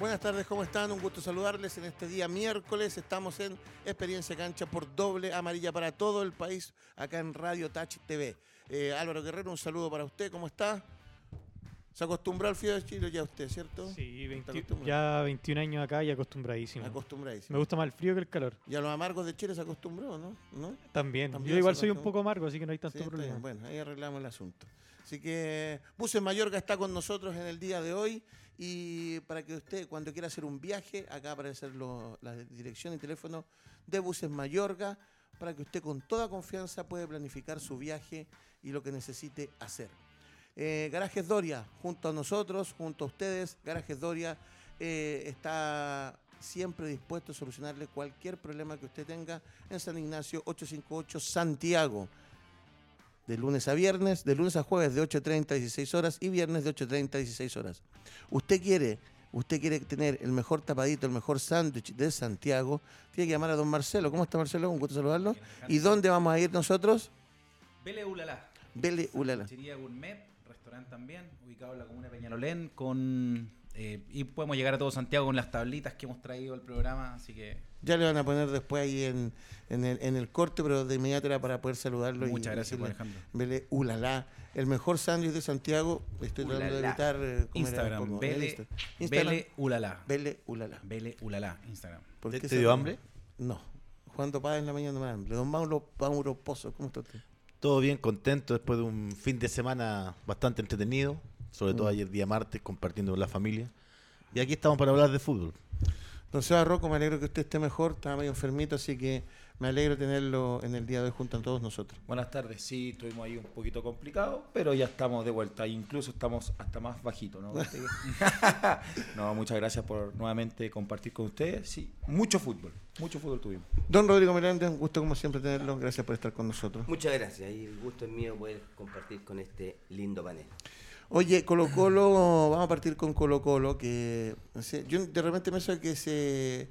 Buenas tardes, ¿cómo están? Un gusto saludarles en este día miércoles. Estamos en Experiencia Cancha por doble amarilla para todo el país, acá en Radio Touch TV. Eh, Álvaro Guerrero, un saludo para usted, ¿cómo está? ¿Se acostumbró al frío de Chile ya usted, cierto? Sí, 20 ¿Está acostumbrado? ya 21 años acá y acostumbradísimo. Acostumbradísimo. Me gusta más el frío que el calor. Y a los amargos de Chile se acostumbró, ¿no? ¿No? También. También Yo igual soy un poco amargo, así que no hay tanto Sí, problema. bien. Bueno, ahí arreglamos el asunto. Así que Buses Mayorga está con nosotros en el día de hoy y para que usted cuando quiera hacer un viaje, acá aparecen lo- la dirección y teléfono de Buses Mayorga para que usted con toda confianza pueda planificar su viaje y lo que necesite hacer. Eh, Garajes Doria, junto a nosotros, junto a ustedes, Garajes Doria eh, está siempre dispuesto a solucionarle cualquier problema que usted tenga en San Ignacio 858 Santiago de lunes a viernes, de lunes a jueves de 8.30 a 16 horas y viernes de 8.30 a 16 horas. Usted quiere, usted quiere tener el mejor tapadito, el mejor sándwich de Santiago, tiene que llamar a don Marcelo. ¿Cómo está Marcelo? Un gusto saludarlo. ¿Y dónde vamos a ir nosotros? Vele Ulala. Vele Ulala. Gourmet, restaurante también, ubicado en la comuna de Peñalolén, con eh, y podemos llegar a todo Santiago con las tablitas que hemos traído al programa, así que Ya le van a poner después ahí en, en el, en el corte, pero de inmediato era para poder saludarlo. y muchas gracias, decirle, Alejandro. Vele Ulala, el mejor sándwich de Santiago. Estoy tratando de evitar eh, comer Instagram. Vele, Vele Ulala. Vele Ulala. Vele Ulala, Instagram. ¿Por ¿Te- qué te se- dio hambre? No. Juan Páez en la mañana no me da hambre. Don Mauro, Mauro Pozo, ¿cómo está usted? Todo bien, contento después de un fin de semana bastante entretenido, sobre todo Mm. ayer día martes compartiendo con la familia. Y aquí estamos para hablar de fútbol. Don Seba Rocco, me alegro que usted esté mejor, estaba medio enfermito, así que me alegro tenerlo en el día de hoy junto a todos nosotros. Buenas tardes, sí, estuvimos ahí un poquito complicado, pero ya estamos de vuelta, incluso estamos hasta más bajito, ¿no? no, muchas gracias por nuevamente compartir con ustedes, sí, mucho fútbol, mucho fútbol tuvimos. Don Rodrigo Meléndez, un gusto como siempre tenerlo, gracias por estar con nosotros. Muchas gracias y el gusto es mío poder compartir con este lindo panel. Oye, Colo Colo, vamos a partir con Colo Colo, que no sé, yo de repente pienso que se,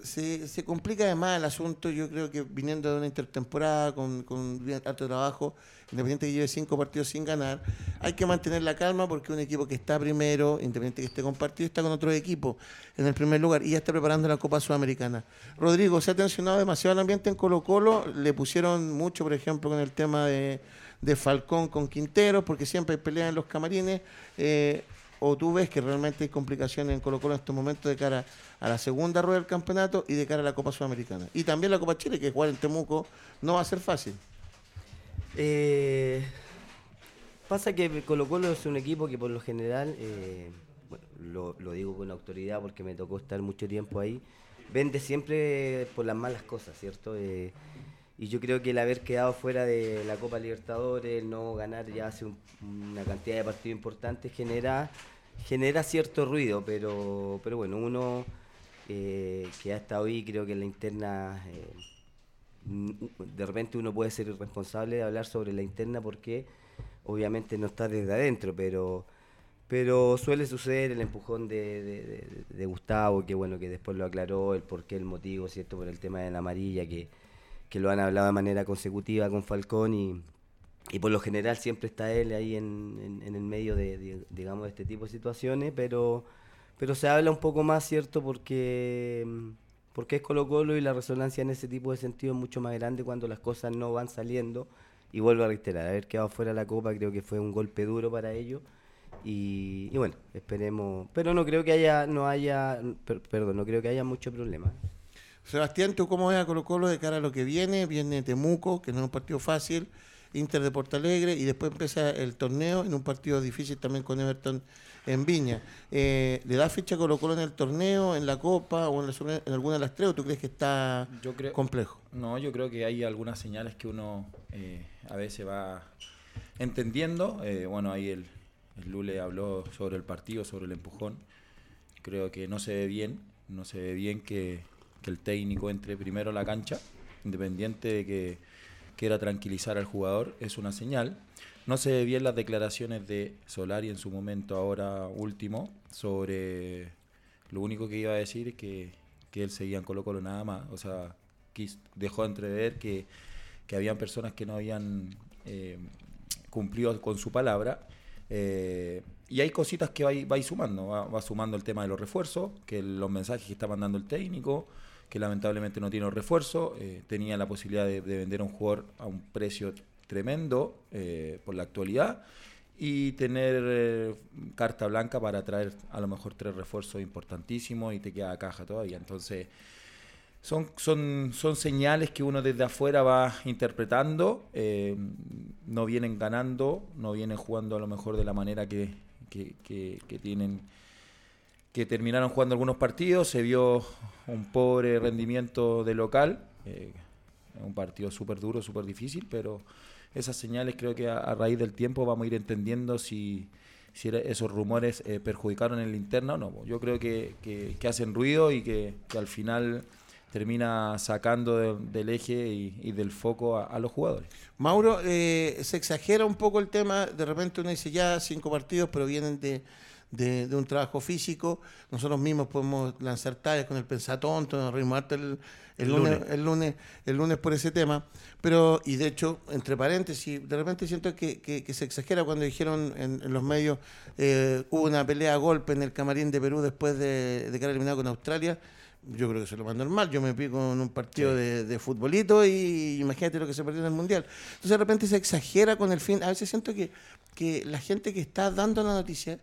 se, se complica además el asunto, yo creo que viniendo de una intertemporada con, con alto trabajo, independiente que lleve cinco partidos sin ganar, hay que mantener la calma porque un equipo que está primero, independiente que esté compartido, está con otro equipo en el primer lugar y ya está preparando la Copa Sudamericana. Rodrigo, se ha tensionado demasiado el ambiente en Colo Colo, le pusieron mucho, por ejemplo, con el tema de, de Falcón con Quintero, porque siempre hay peleas en los camarines, eh, o tú ves que realmente hay complicaciones en Colo Colo en estos momentos de cara a la segunda rueda del campeonato y de cara a la Copa Sudamericana. Y también la Copa Chile, que jugar en Temuco no va a ser fácil. Eh, pasa que Colo Colo es un equipo que por lo general, eh, lo, digo con autoridad porque me tocó estar mucho tiempo ahí, vende siempre por las malas cosas, ¿cierto? Y yo creo que el haber quedado fuera de la Copa Libertadores, el no ganar ya hace un- una cantidad de partidos importantes, genera, genera cierto ruido, pero, pero bueno, uno eh, que ha estado ahí, creo que en la interna... eh, de repente uno puede ser irresponsable de hablar sobre la interna porque obviamente no está desde adentro, pero pero suele suceder el empujón de, de- Gustavo, que bueno, que después lo aclaró, el porqué, el motivo, ¿cierto? Por el tema de la amarilla, que, que lo han hablado de manera consecutiva con Falcón y, y por lo general siempre está él ahí en, en- el medio de, digamos, de este tipo de situaciones, pero, pero se habla un poco más, ¿cierto? Porque, porque es Colo Colo y la resonancia en ese tipo de sentido es mucho más grande cuando las cosas no van saliendo. Y vuelvo a reiterar, haber quedado fuera de la Copa creo que fue un golpe duro para ellos. Y, y bueno, esperemos. Pero no creo que haya, no haya, per- perdón, no creo que haya mucho problema. Sebastián, ¿tú cómo ves a Colo Colo de cara a lo que viene? Viene Temuco, que no es un partido fácil, Inter de Porto Alegre, y después empieza el torneo en un partido difícil también con Everton en Viña. Eh, ¿Le da ficha a Colo Colo en el torneo, en la Copa o en, la- en alguna de las tres o tú crees que está Yo creo, complejo? no, yo creo que hay algunas señales que uno eh, a veces va entendiendo, Eh, bueno, ahí el, el Lule habló sobre el partido, sobre el empujón, creo que no se ve bien, no se ve bien que, que el técnico entre primero a la cancha, independiente de que quiera tranquilizar al jugador, es una señal. No se ve bien las declaraciones de Solari en su momento, ahora último, sobre lo único que iba a decir es que, que él seguía en Colo Colo nada más. O sea, dejó entrever que, que habían personas que no habían eh, cumplido con su palabra. Eh, y hay cositas que va, va sumando. Va, va sumando el tema de los refuerzos, que los mensajes que está mandando el técnico, que lamentablemente no tiene los refuerzos. eh, tenía la posibilidad de, de vender a un jugador a un precio tremendo eh, por la actualidad y tener eh, carta blanca para traer a lo mejor tres refuerzos importantísimos y te queda caja todavía. Entonces, son, son, son señales que uno desde afuera va interpretando, eh, no vienen ganando, no vienen jugando a lo mejor de la manera que, que, que- que tienen, que terminaron jugando algunos partidos, se vio un pobre rendimiento de local, eh, un partido súper duro, súper difícil, pero esas señales creo que a, raíz del tiempo vamos a ir entendiendo si, esos rumores eh, perjudicaron en la interna o no. Yo creo que, que- hacen ruido y que, al final termina sacando de- del eje y, y del foco a, a los jugadores. Mauro, eh, se exagera un poco el tema, de repente uno dice ya cinco partidos, pero vienen de, de- de un trabajo físico, nosotros mismos podemos lanzar tallas con el pensatonto, nos reímos harto el, el El lunes, el lunes, el lunes por ese tema, pero, y de hecho, entre paréntesis, de repente siento que, que- que se exagera cuando dijeron en, en los medios, eh, hubo una pelea a golpe en el camarín de Perú después de, de quedar eliminado con Australia, yo creo que eso es lo más normal. Yo me pico en un partido de, de futbolito y imagínate lo que se perdió en el Mundial. Entonces de repente se exagera con el fin. A veces siento que, que la gente que está dando la noticia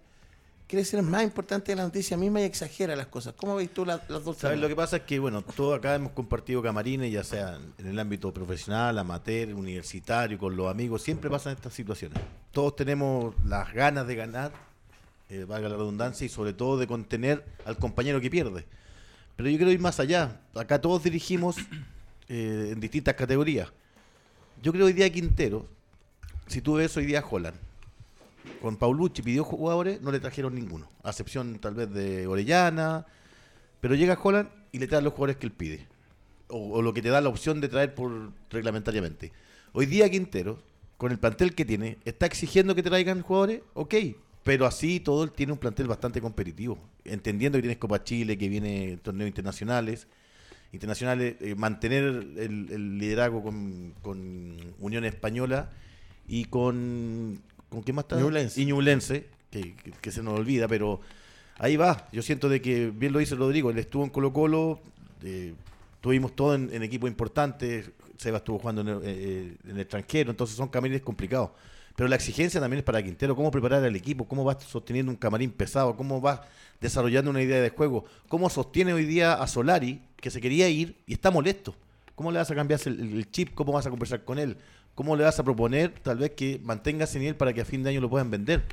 quiere ser más importante de la noticia misma y exagera las cosas. ¿Cómo veis tú la- las dos ¿Sabes? Lo que pasa es que, bueno, todos acá hemos compartido camarines, ya sea en el ámbito profesional, amateur, universitario, con los amigos, siempre pasan estas situaciones. Todos tenemos las ganas de ganar, eh, valga la redundancia, y sobre todo de contener al compañero que pierde. Pero yo quiero ir más allá. Acá todos dirigimos eh, en distintas categorías. Yo creo hoy día Quintero, si tú ves hoy día Holland, con Paulucci pidió jugadores, no le trajeron ninguno, a excepción tal vez de Orellana, pero llega Holland y le trae los jugadores que él pide. O, lo que te da la opción de traer por reglamentariamente. Hoy día Quintero, con el plantel que tiene, está exigiendo que traigan jugadores, ok. Pero así todo él tiene un plantel bastante competitivo. Entendiendo que tienes Copa Chile, que viene torneos internacionales. Internacionales, eh, mantener el, el liderazgo con, con Unión Española y con. ¿Con qué más está? Ñublense. Y Ñublense, que, que- que se nos olvida, pero ahí va. Yo siento de que, bien lo dice Rodrigo, él estuvo en Colo Colo, eh, tuvimos todo en, en equipos importantes, Seba estuvo jugando en el, eh, en el extranjero, entonces son camarines complicados. Pero la exigencia también es para Quintero, cómo preparar al equipo, cómo va sosteniendo un camarín pesado, cómo va desarrollando una idea de juego, cómo sostiene hoy día a Solari, que se quería ir y está molesto. ¿Cómo le vas a cambiar el, el chip? ¿Cómo vas a conversar con él? ¿Cómo le vas a proponer tal vez que mantenga ese nivel para que a fin de año lo puedan vender?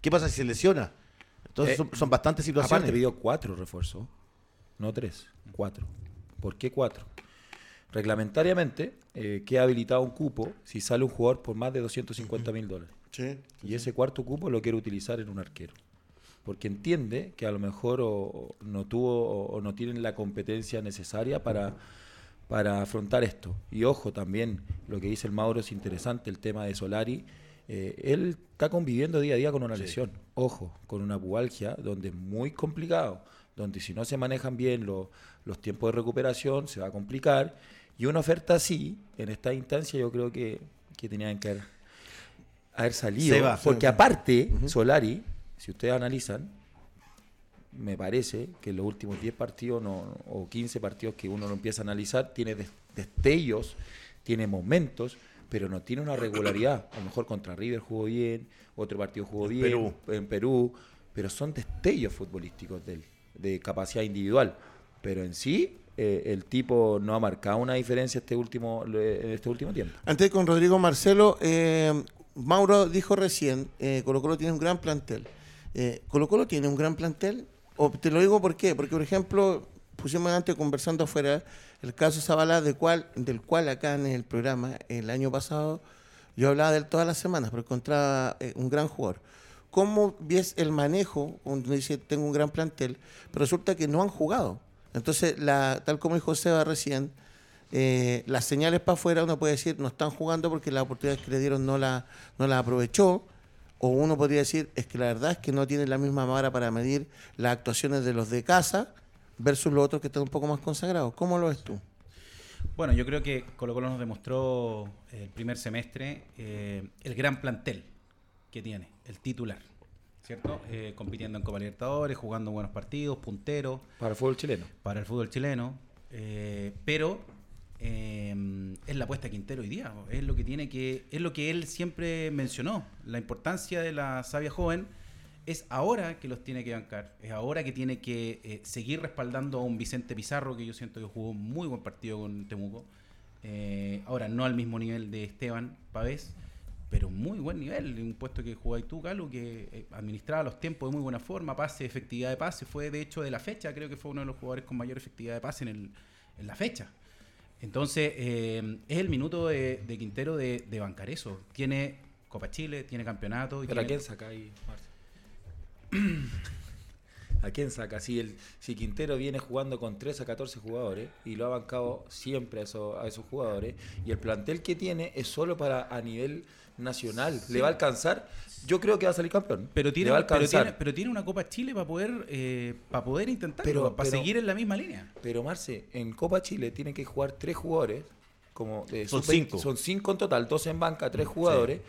¿Qué pasa si se lesiona? Entonces Eh, son, son bastantes situaciones. Aparte pidió cuatro refuerzos, no tres, cuatro. ¿Por qué cuatro? Reglamentariamente eh, queda habilitado un cupo si sale un jugador por más de 250 mil dólares. Sí. Y ese cuarto cupo lo quiere utilizar en un arquero. Porque entiende que a lo mejor o, o no tuvo o, o no tienen la competencia necesaria para, para afrontar esto. Y ojo también, lo que dice el Mauro es interesante, el tema de Solari. Eh, él está conviviendo día a día con una lesión. Ojo, con una pubalgia donde es muy complicado, donde si no se manejan bien lo- los tiempos de recuperación se va a complicar. Y una oferta así, en esta instancia, yo creo que, que tenían que haber, haber salido. Va. porque aparte, Solari, si ustedes analizan, me parece que en los últimos 10 partidos no- o 15 partidos que uno lo empieza a analizar, tiene des- destellos, tiene momentos, pero no tiene una regularidad. A lo mejor contra River jugó bien, otro partido jugó En bien, Perú. en Perú, pero son destellos futbolísticos de de capacidad individual. Pero en sí, eh, el tipo no ha marcado una diferencia este último, en este último tiempo. Antes con Rodrigo Marcelo, eh, Mauro dijo recién, eh, Colo Colo tiene un gran plantel. Eh, ¿Colo Colo tiene un gran plantel? O te lo digo por qué, porque por ejemplo, pusimos antes conversando afuera el caso Zabalá, de cual, del cual acá en el programa el año pasado yo hablaba de él todas las semanas, porque encontraba eh, un gran jugador. ¿Cómo ves el manejo cuando dice tengo un gran plantel, pero resulta que no han jugado? Entonces, tal como dijo Seba recién, eh, las señales para afuera uno puede decir no están jugando porque las oportunidades que le dieron no la, no la aprovechó. O uno podría decir es que la verdad es que no tiene la misma vara para medir las actuaciones de los de casa versus los otros que están un poco más consagrados. ¿Cómo lo ves tú? Bueno, yo creo que Colo Colo nos demostró el primer semestre eh, el gran plantel que tiene, el titular. ¿cierto? Eh, compitiendo en Copa Libertadores, jugando buenos partidos, punteros Para el fútbol chileno. para el fútbol chileno. eh, pero eh, es la apuesta Quintero hoy día. Es lo que tiene que, es lo que él siempre mencionó. La importancia de la sabia joven es ahora que los tiene que bancar. Es ahora que tiene que eh, seguir respaldando a un Vicente Pizarro, que yo siento que jugó muy buen partido con Temuco. Eh, ahora, no al mismo nivel de Esteban Pavés, pero muy buen nivel. Un puesto que jugáis tú, Calo, que eh, administraba los tiempos de muy buena forma, pase, efectividad de pase. Fue de hecho de la fecha, creo que fue uno de los jugadores con mayor efectividad de pase en, el, en la fecha. Entonces, eh, es el minuto de, de Quintero de, de bancar eso. Tiene Copa Chile, tiene campeonato. y ¿Pero a tiene- quién saca ahí, Marce? ¿A quién saca? Si, el, si Quintero viene jugando con 13 a 14 jugadores y lo ha bancado siempre a, eso- a esos jugadores y el plantel que tiene es solo para a nivel nacional, ¿le va a alcanzar? Yo creo que va a salir campeón. Pero tiene, le va a pero, tiene, pero tiene una Copa Chile para poder, eh, para poder intentarlo, Pero- para pero- seguir en la misma línea. Pero Marce, en Copa Chile tienen que jugar tres jugadores, como Son sub-20, cinco. son cinco en total, dos en banca, tres jugadores,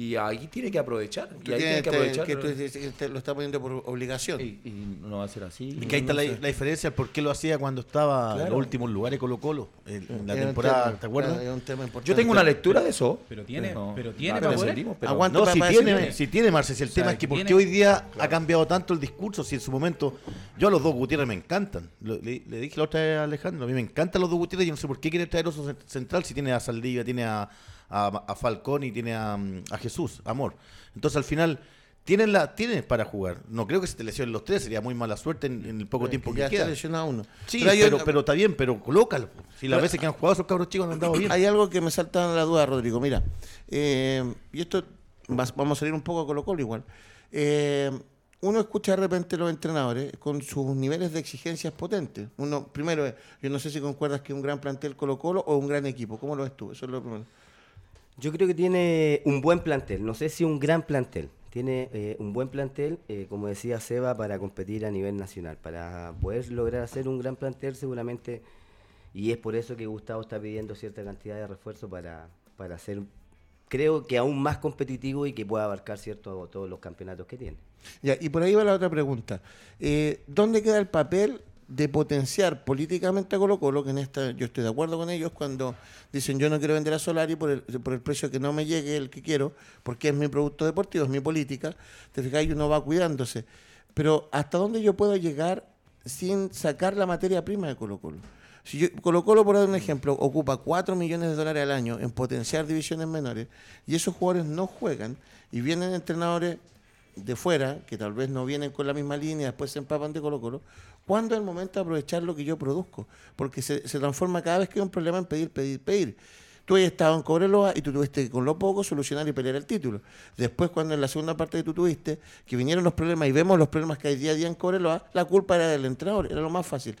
y ahí tiene que aprovechar. Y ahí tienes tiene que este- aprovechar. que tú dices que te lo está poniendo por obligación. y, y no va a ser así. Y que ahí está la, la diferencia, por qué lo hacía cuando estaba en los últimos lugares Colo Colo, en, en la temporada, tema- ¿te acuerdas? era un tema importante. Yo tengo una lectura de eso. Pero tiene- No, pero tiene no para la poder. entendimos, pero- Aguanta. No, para- si para tiene, decirle. si tiene, Marce, si el O sea, tema es que que por qué tiene- hoy día ha cambiado tanto el discurso, si en su momento, yo a los dos Gutiérrez me encantan, Lo- le, le dije la otra vez a Alejandro, a mí me encantan los dos Gutiérrez, yo no sé por qué quiere traer cen- central si tiene a Saldivia, tiene a, a, a Falcón y tiene a, mm, a Jesús, Amor. Entonces al final... Tienen, la, tienen para jugar. No creo que se te lesionen los tres, sería muy mala suerte en, en el poco tiempo que ya queda. está lesionado uno. Sí, Pero pero, pero está bien, pero colócalo. Si las Pero- veces que han jugado esos cabros chicos han andado bien. Hay algo que me salta la duda, Rodrigo. Mira, eh, y esto vamos a salir un poco a Colo Colo igual. Eh, uno escucha de repente los entrenadores con sus niveles de exigencias potentes. Uno, primero, eh, yo no sé si concuerdas que un gran plantel Colo Colo o un gran equipo. ¿Cómo lo ves tú? Eso es lo primero. Yo creo que tiene un buen plantel, no sé si un gran plantel. Tiene eh, un buen plantel, eh, como decía Seba, para competir a nivel nacional. Para poder lograr hacer un gran plantel seguramente, y es por eso que Gustavo está pidiendo cierta cantidad de refuerzo para, para hacer, creo que aún más competitivo y que pueda abarcar cierto todos los campeonatos que tiene. Ya, y por ahí va la otra pregunta. Eh, ¿Dónde queda el papel de potenciar políticamente a Colo Colo? Que en esta yo estoy de acuerdo con ellos cuando dicen yo no quiero vender a Solari por el, por el precio que no me llegue el que quiero, porque es mi producto deportivo, es mi política. Te fijas, y uno va cuidándose. Pero ¿hasta dónde yo puedo llegar sin sacar la materia prima de Colo Colo? Si yo, Colo Colo, por dar un ejemplo, ocupa 4 millones de dólares al año en potenciar divisiones menores y esos jugadores no juegan y vienen entrenadores de fuera, que tal vez no vienen con la misma línea, después se empapan de Colo Colo, ¿cuándo es el momento de aprovechar lo que yo produzco? Porque se, se transforma cada vez que hay un problema en pedir, pedir, pedir. Tú has estado en Cobreloa y tú tuviste que con lo poco solucionar y pelear el título. Después, cuando en la segunda parte que tú tuviste, que vinieron los problemas y vemos los problemas que hay día a día en Cobreloa, la culpa era del entrenador, era lo más fácil.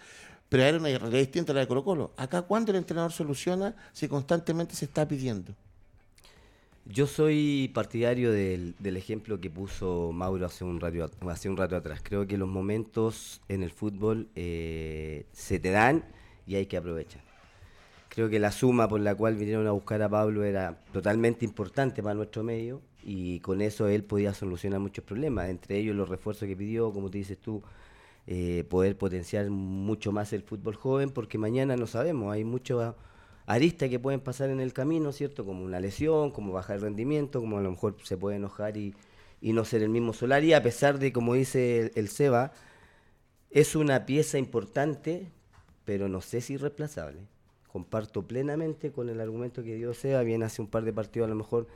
Pero era una realidad distinta a la de Colo Colo. Acá, ¿cuándo el entrenador soluciona si constantemente se está pidiendo? Yo soy partidario del, del ejemplo que puso Mauro hace un, rato, hace un rato atrás. Creo que los momentos en el fútbol eh, se te dan y hay que aprovechar. Creo que la suma por la cual vinieron a buscar a Pablo era totalmente importante para nuestro medio y con eso él podía solucionar muchos problemas, entre ellos los refuerzos que pidió, como te dices tú, eh, poder potenciar mucho más el fútbol joven, porque mañana no sabemos, hay muchos aristas que pueden pasar en el camino, ¿cierto? Como una lesión, como bajar el rendimiento, como a lo mejor se puede enojar y, y no ser el mismo Solari, a pesar de, como dice el, Seba, es una pieza importante, pero no sé si irreemplazable. Comparto plenamente con el argumento que dio Seba, viene hace un par de partidos a lo mejor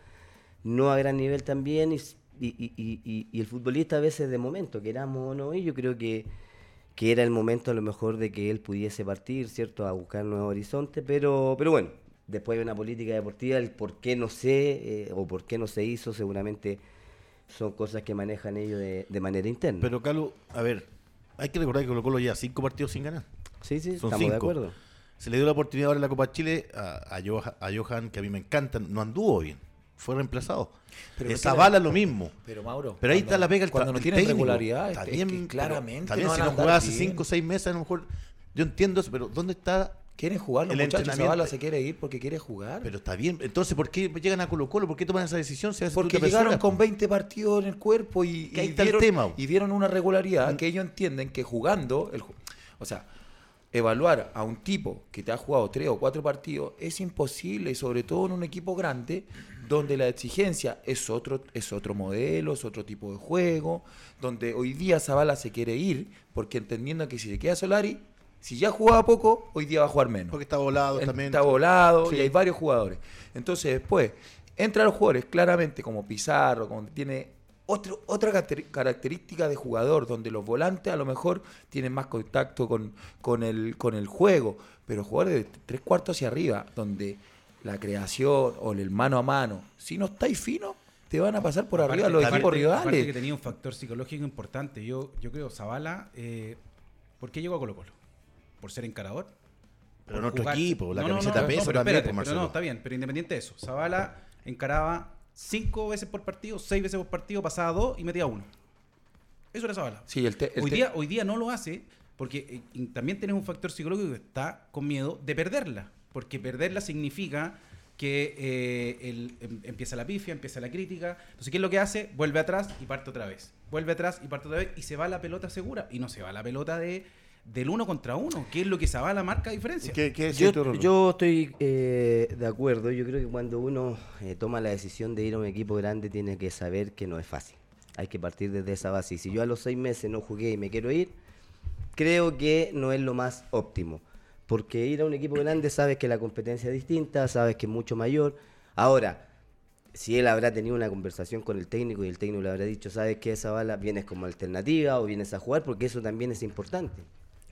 no a gran nivel también, y, y- y- y el futbolista a veces de momento, queramos o no, y yo creo que, que era el momento a lo mejor de que él pudiese partir, ¿cierto?, a buscar nuevos horizontes, pero, pero bueno, después de una política deportiva, el por qué no sé, eh, o por qué no se hizo, seguramente son cosas que manejan ellos de, de manera interna. Pero, Carlos, a ver, hay que recordar que Colo Colo ya cinco partidos sin ganar. sí, sí, son estamos de acuerdo. Se le dio la oportunidad ahora en la Copa Chile a, a, Johan, a Johan, que a mí me encanta, no anduvo bien, fue reemplazado. Pero Esa ¿qué le- bala lo mismo. Pero Mauro, Pero ahí cuando- está la pega el Cuando no el tienen técnico. regularidad, Está es que claramente no si no jugaba hace bien. 5 o 6 meses, a lo mejor yo entiendo eso, pero ¿dónde está Quieren jugar los El muchachos. Zavala se quiere ir porque quiere jugar. Pero está bien. Entonces, ¿por qué llegan a Colo Colo? ¿Por qué toman esa decisión? Si Porque llegaron con po. 20 partidos en el cuerpo y, y está el dieron, tema, y dieron una regularidad que ellos entienden que jugando, el, o sea, evaluar a un tipo que te ha jugado tres o cuatro partidos es imposible, y sobre todo en un equipo grande donde la exigencia es otro, es otro modelo, es otro tipo de juego, donde hoy día Zavala se quiere ir porque entendiendo que si se queda Solari, si ya jugaba poco, hoy día va a jugar menos. Porque está volado también. Está volado Sí. y hay varios jugadores. Entonces después entran los jugadores claramente como Pizarro, como tiene otro, otra caracter- característica de jugador, donde los volantes a lo mejor tienen más contacto con, con, el, con el juego, pero jugadores de tres cuartos hacia arriba, donde la creación o el mano a mano, si no estáis fino, te van a pasar por Aparte- arriba los aparte- equipos Aparte que rivales. tenía un factor psicológico importante. Yo, yo creo, Zavala, eh, ¿por qué llegó a Colo Colo? ¿Por ser encarador? Pero nuestro jugar- equipo, la No, camiseta no, pesa no, pero también, espérate, pero no, está bien, pero independiente de eso. Zavala encaraba cinco veces por partido, seis veces por partido, pasaba dos y metía uno. Eso era Zavala. Sí, el te- el hoy, te- día, hoy día no lo hace porque eh, también tienes un factor psicológico que está con miedo de perderla. Porque perderla significa que eh, el- em- empieza la pifia, empieza la crítica. Entonces, ¿qué es lo que hace? Vuelve atrás y parte otra vez. Vuelve atrás y parte otra vez y se va la pelota segura. Y no se va la pelota de, del uno contra uno, que es lo que marca diferencia. ¿Qué, qué decís Yo, tú, Rolo? yo estoy eh, de acuerdo. Yo creo que cuando uno eh, toma la decisión de ir a un equipo grande, tiene que saber que no es fácil. Hay que partir desde esa base. Y si yo a los seis meses no jugué y me quiero ir, creo que no es lo más óptimo. Porque ir a un equipo grande sabes que la competencia es distinta, sabes que es mucho mayor. Ahora, si él habrá tenido una conversación con el técnico y el técnico le habrá dicho, sabes que esa bala vienes como alternativa o vienes a jugar, porque eso también es importante.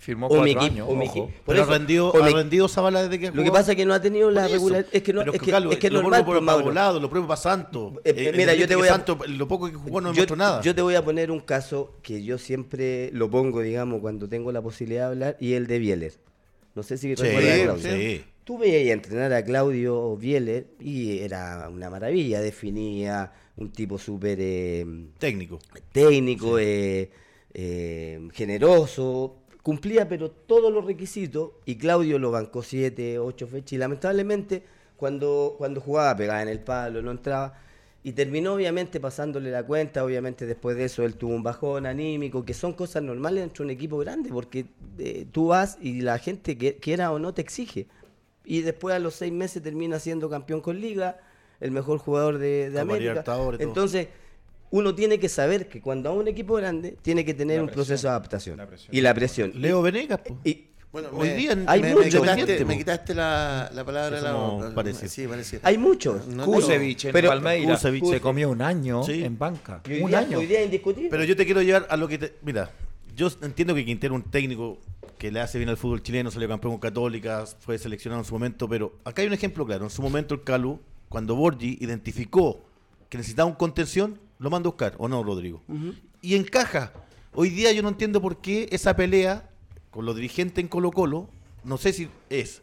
Firmó O mi cuatro equipo- años, o mi ojo. equipo. Por Pero eso, ha rendido, o ha mi- rendido Zavala desde que Lo que pasa es que no ha tenido la Por eso. regularidad. Es que no Pero es que, Carlos, es que lo normal, propio pues, para Mauro. Volado, lo propio para Santos. Eh, eh, mira, yo te voy a- Santos, lo poco que jugó no demostró nada. yo te voy a poner un caso que yo siempre lo pongo, digamos, cuando tengo la posibilidad de hablar, y el de Bieler. No sé si sí, recuerdas a Claudio. sí. Tú veías entrenar a Claudio Bieler y era una maravilla, definía un tipo súper eh, Técnico. técnico, eh, eh, generoso, cumplía pero todos los requisitos y Claudio lo bancó siete, ocho fechas y lamentablemente cuando, cuando jugaba pegaba en el palo, no entraba y terminó obviamente pasándole la cuenta, obviamente después de eso él tuvo un bajón anímico, que son cosas normales dentro de un equipo grande porque eh, tú vas y la gente que quiera o no te exige y después a los seis meses termina siendo campeón con liga, el mejor jugador de, de América. Entonces, uno tiene que saber que cuando a un equipo grande tiene que tener La un presión. proceso de adaptación. La presión. Y la presión. Leo Venegas, po. Y, Bueno, Hoy me- día en- hay me, mucho me quitaste, me quitaste la, la palabra de la boca. Sí, parecido. hay muchos. No, Kusevich en Pero- Palmeiras Kusevich. se comió un año Sí. en banca. Y hoy, Un día, año. hoy día es indiscutible. Pero yo te quiero llevar a lo que te... Mira, yo entiendo que Quintero es un técnico que le hace bien al fútbol chileno, salió campeón con Católica, fue seleccionado en su momento, pero acá hay un ejemplo claro. En su momento el Calu, cuando Borgi identificó que necesitaba un contención, lo manda a buscar, ¿o no, Rodrigo? Y encaja. Hoy día yo no entiendo por qué esa pelea con los dirigentes en Colo Colo, no sé si es...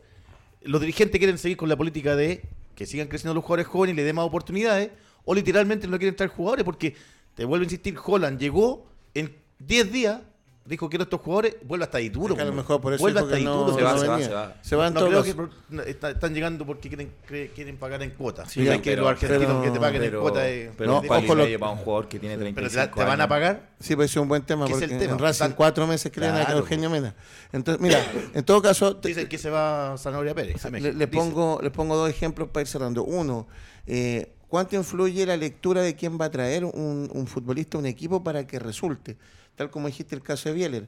Los dirigentes quieren seguir con la política de que sigan creciendo los jugadores jóvenes y le den más oportunidades, o literalmente no quieren traer jugadores, porque te vuelvo a insistir, Holland llegó en 10 días, dijo quiero estos jugadores, vuelve hasta Ituro. Es que a lo mejor por eso vuelve hasta que no- Ituro. Se va, no se va, se va. Se va en No todo creo que está- están llegando porque quieren quieren pagar en cuotas. Sí, ya, que pero- los argentinos pero- que te paguen en Pero, cuotas es- pero y ojo lo- para un jugador que tiene pero 35 te, te van a pagar. Sí, pues es un buen tema ¿Qué es porque el tema? en Racing cuatro meses creen a Claro. Eugenio Mena. Entonces, mira, en todo caso, te- Dicen que se va Zanahoria Pérez. a le, México. le pongo, le pongo dos ejemplos para ir cerrando. Uno, eh, ¿cuánto influye la lectura de quién va a traer un, un futbolista a un equipo para que resulte? Tal como dijiste el caso de Bieler.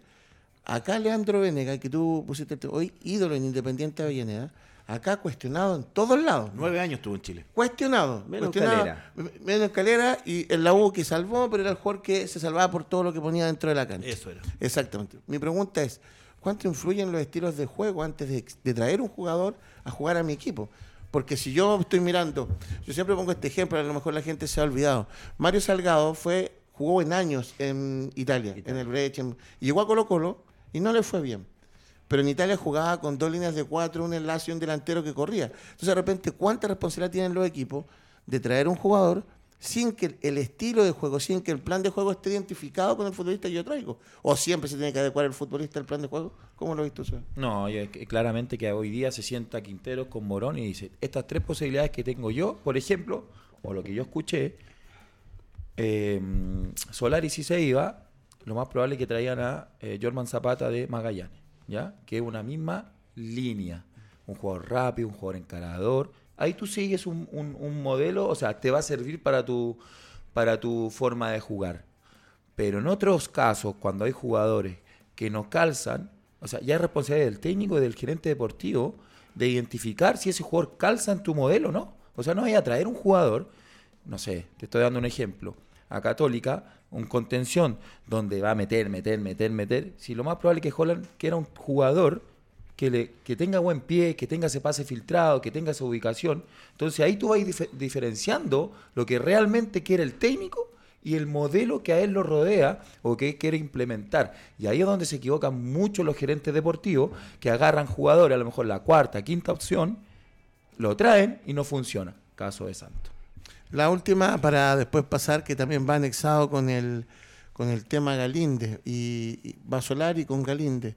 Acá Leandro Venega, que tú pusiste hoy ídolo en Independiente de Avellaneda, acá cuestionado en todos lados. Nueve años estuvo en Chile. Cuestionado. Menos cuestionado, Calera. Menos Calera y en la U que salvó, pero era el jugador que se salvaba por todo lo que ponía dentro de la cancha. Eso era. Exactamente. Mi pregunta es, ¿cuánto influyen los estilos de juego antes de, de traer un jugador a jugar a mi equipo? Porque si yo estoy mirando, yo siempre pongo este ejemplo, a lo mejor la gente se ha olvidado. Mario Salgado fue, jugó en años en Italia, en el y llegó a Colo Colo y no le fue bien. Pero en Italia jugaba con dos líneas de cuatro, un enlace y un delantero que corría. Entonces, de repente, ¿cuánta responsabilidad tienen los equipos de traer un jugador sin que el estilo de juego, sin que el plan de juego esté identificado con el futbolista que yo traigo? ¿O siempre se tiene que adecuar el futbolista al plan de juego? ¿Cómo lo viste usted? No, claramente que hoy día se sienta Quinteros con Morón y dice, estas tres posibilidades que tengo yo, por ejemplo, o lo que yo escuché, eh, Solari si se iba, lo más probable es que traían a eh, Jorman Zapata de Magallanes, ¿ya? Que es una misma línea. Un jugador rápido, un jugador encarador. Ahí tú sigues un, modelo, o sea, te va a servir para tu, para tu forma de jugar. Pero en otros casos, cuando hay jugadores que no calzan, o sea, ya es responsabilidad del técnico y del gerente deportivo de identificar si ese jugador calza en tu modelo o no. O sea, no vaya a traer un jugador, no sé, te estoy dando un ejemplo, a Católica, un contención donde va a meter, meter, meter, meter, si lo más probable es que Holland quiera un jugador que, le, que tenga buen pie, que tenga ese pase filtrado, que tenga esa ubicación. Entonces ahí tú vas dif- diferenciando lo que realmente quiere el técnico y el modelo que a él lo rodea o que quiere implementar. Y ahí es donde se equivocan mucho los gerentes deportivos que agarran jugadores, a lo mejor la cuarta, quinta opción, lo traen y no funciona. Caso de Santo. La última, para después pasar, que también va anexado con el, con el tema Galinde, y, y con Galinde.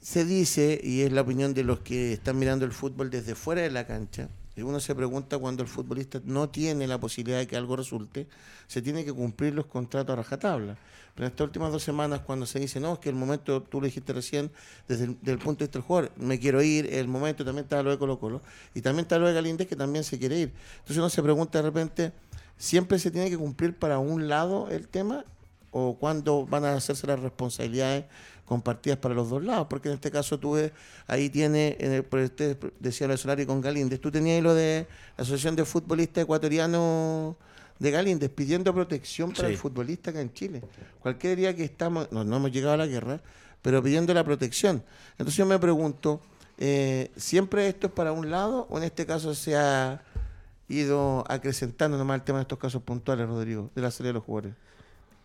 Se dice, y es la opinión de los que están mirando el fútbol desde fuera de la cancha, y uno se pregunta cuando el futbolista no tiene la posibilidad de que algo resulte, se tiene que cumplir los contratos a rajatabla. Pero en estas últimas dos semanas, cuando se dice, no, es que el momento, tú lo dijiste recién, desde el del punto de vista del jugador, me quiero ir, el momento también está lo de Colo Colo, y también está lo de Galíndez, que también se quiere ir. Entonces uno se pregunta de repente, ¿siempre se tiene que cumplir para un lado el tema? ¿O cuándo van a hacerse las responsabilidades compartidas para los dos lados? Porque en este caso tú ves, ahí tiene, en el, por usted decía lo de Solari con Galíndez, tú tenías lo de la Asociación de Futbolistas Ecuatorianos de Galíndez pidiendo protección para Sí. el futbolista acá en Chile. Cualquier día que estamos, no, no hemos llegado a la guerra, pero pidiendo la protección. Entonces yo me pregunto, eh, ¿siempre esto es para un lado o en este caso se ha ido acrecentando nomás el tema de estos casos puntuales, Rodrigo, de la serie de los jugadores?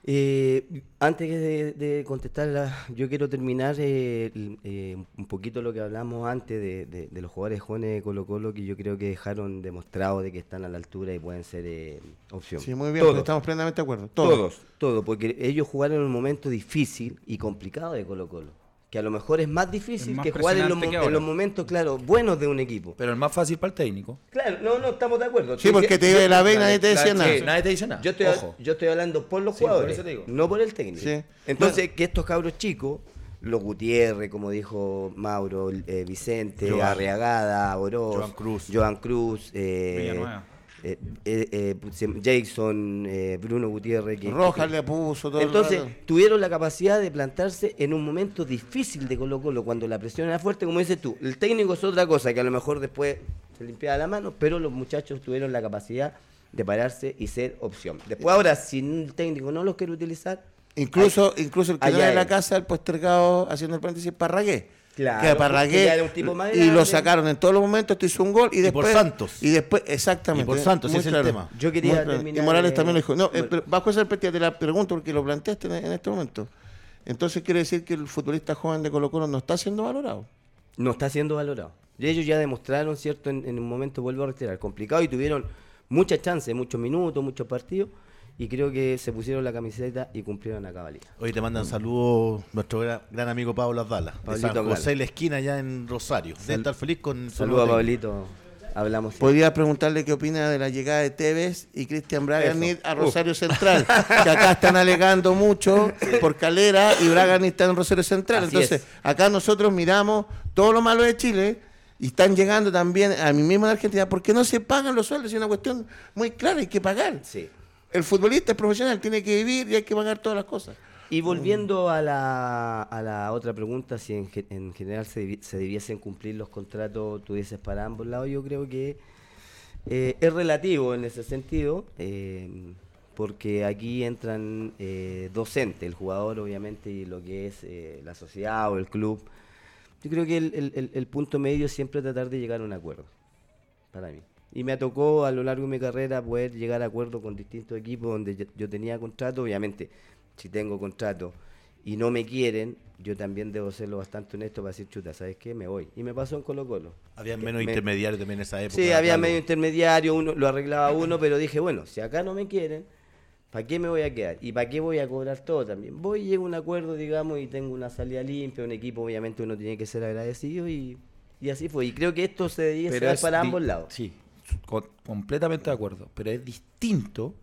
Eh, antes de, de contestarla, yo quiero terminar eh, eh, un poquito lo que hablamos antes de, de- de los jugadores jóvenes de Colo Colo que yo creo que dejaron demostrado de que están a la altura y pueden ser eh, opción. Sí, muy bien, Todos. estamos plenamente de acuerdo. Todos. Todos, todos, porque ellos jugaron en un momento difícil y complicado de Colo Colo. Que a lo mejor es más difícil Es más que jugar en los, en momentos, claro, buenos de un equipo. Pero el más fácil para el técnico. Claro, no, no, estamos de acuerdo. Sí, porque te iba la B y nadie te decía nada. sí, nadie te dice nada. Yo estoy, Ojo. yo estoy hablando por los Sí, por jugadores, eso te digo. no por el técnico. Sí. Entonces, que estos cabros chicos, los Gutiérrez, como dijo Mauro, eh, Vicente, Joan. Arriagada, Oroz, Joan Cruz. Joan Cruz, eh, Villanueva. Eh, eh, eh, Jason, eh, Bruno Gutiérrez. que- Rojas que- le puso todo entonces, tuvieron la capacidad de plantarse en un momento difícil de Colo Colo, cuando la presión era fuerte, como dices tú. El técnico es otra cosa, que a lo mejor después se limpiaba la mano, pero los muchachos tuvieron la capacidad de pararse y ser opción. Después ahora, si el técnico no los quiere utilizar, Incluso, incluso el que de la casa, el postergado, haciendo el paréntesis, Parragué. Claro, que porque Parragué ya era un tipo más y lo sacaron en todos los momentos, te hizo un gol y Y por después Santos. y después exactamente Y por Santos, ese es el claro. tema. Yo quería claro. terminar, y Morales eh, también lo dijo. No, eh, pero bajo esa perspectiva te la pregunto porque lo planteaste en, en este momento. Entonces quiere decir que el futbolista joven de Colo Colo no está siendo valorado. no está siendo valorado. Y ellos ya demostraron, ¿cierto? En, en un momento, vuelvo a retirar, complicado y tuvieron muchas chances, muchos minutos, muchos partidos. Y creo que se pusieron la camiseta y cumplieron a cabalidad. Hoy te mandan saludos nuestro gran, gran amigo Pablo Azdala, de San José la esquina allá en Rosario. Debe estar feliz con su Saludos a Pablito. Hablamos. Podría preguntarle qué opina de la llegada de Tevez y Cristian Braganit a Uf. Rosario Central. que acá están alegando mucho por Calera y Braganit está en Rosario Central. Así Entonces, es. acá nosotros miramos todo lo malo de Chile y están llegando también a mí mismo en Argentina. ¿Por qué no se pagan los sueldos? Es una cuestión muy clara, hay que pagar. Sí. El futbolista es profesional, tiene que vivir y hay que pagar todas las cosas. Y volviendo a la, a la otra pregunta, si en, en general se, se debiesen cumplir los contratos, tú dices, para ambos lados, yo creo que eh, es relativo en ese sentido, eh, porque aquí entran eh, docentes, el jugador obviamente y lo que es eh, la sociedad o el club. Yo creo que el- el- el punto medio es siempre tratar de llegar a un acuerdo, para mí. Y me tocó a lo largo de mi carrera poder llegar a acuerdo con distintos equipos donde yo, yo tenía contrato, obviamente, si tengo contrato y no me quieren, yo también debo serlo bastante honesto para decir, chuta, ¿sabes qué? Me voy. Y me pasó en Colo Colo. Había menos me- intermediarios también en esa época. Sí, había medio intermediario, uno lo arreglaba uno, pero dije, bueno, si acá no me quieren, ¿para qué me voy a quedar? ¿Y para qué voy a cobrar todo también? Voy, llego a un acuerdo, digamos, y tengo una salida limpia, un equipo, obviamente uno tiene que ser agradecido y, y así fue. Y creo que esto se debía ser para ambos lados. Sí, co- completamente de acuerdo. Pero es distinto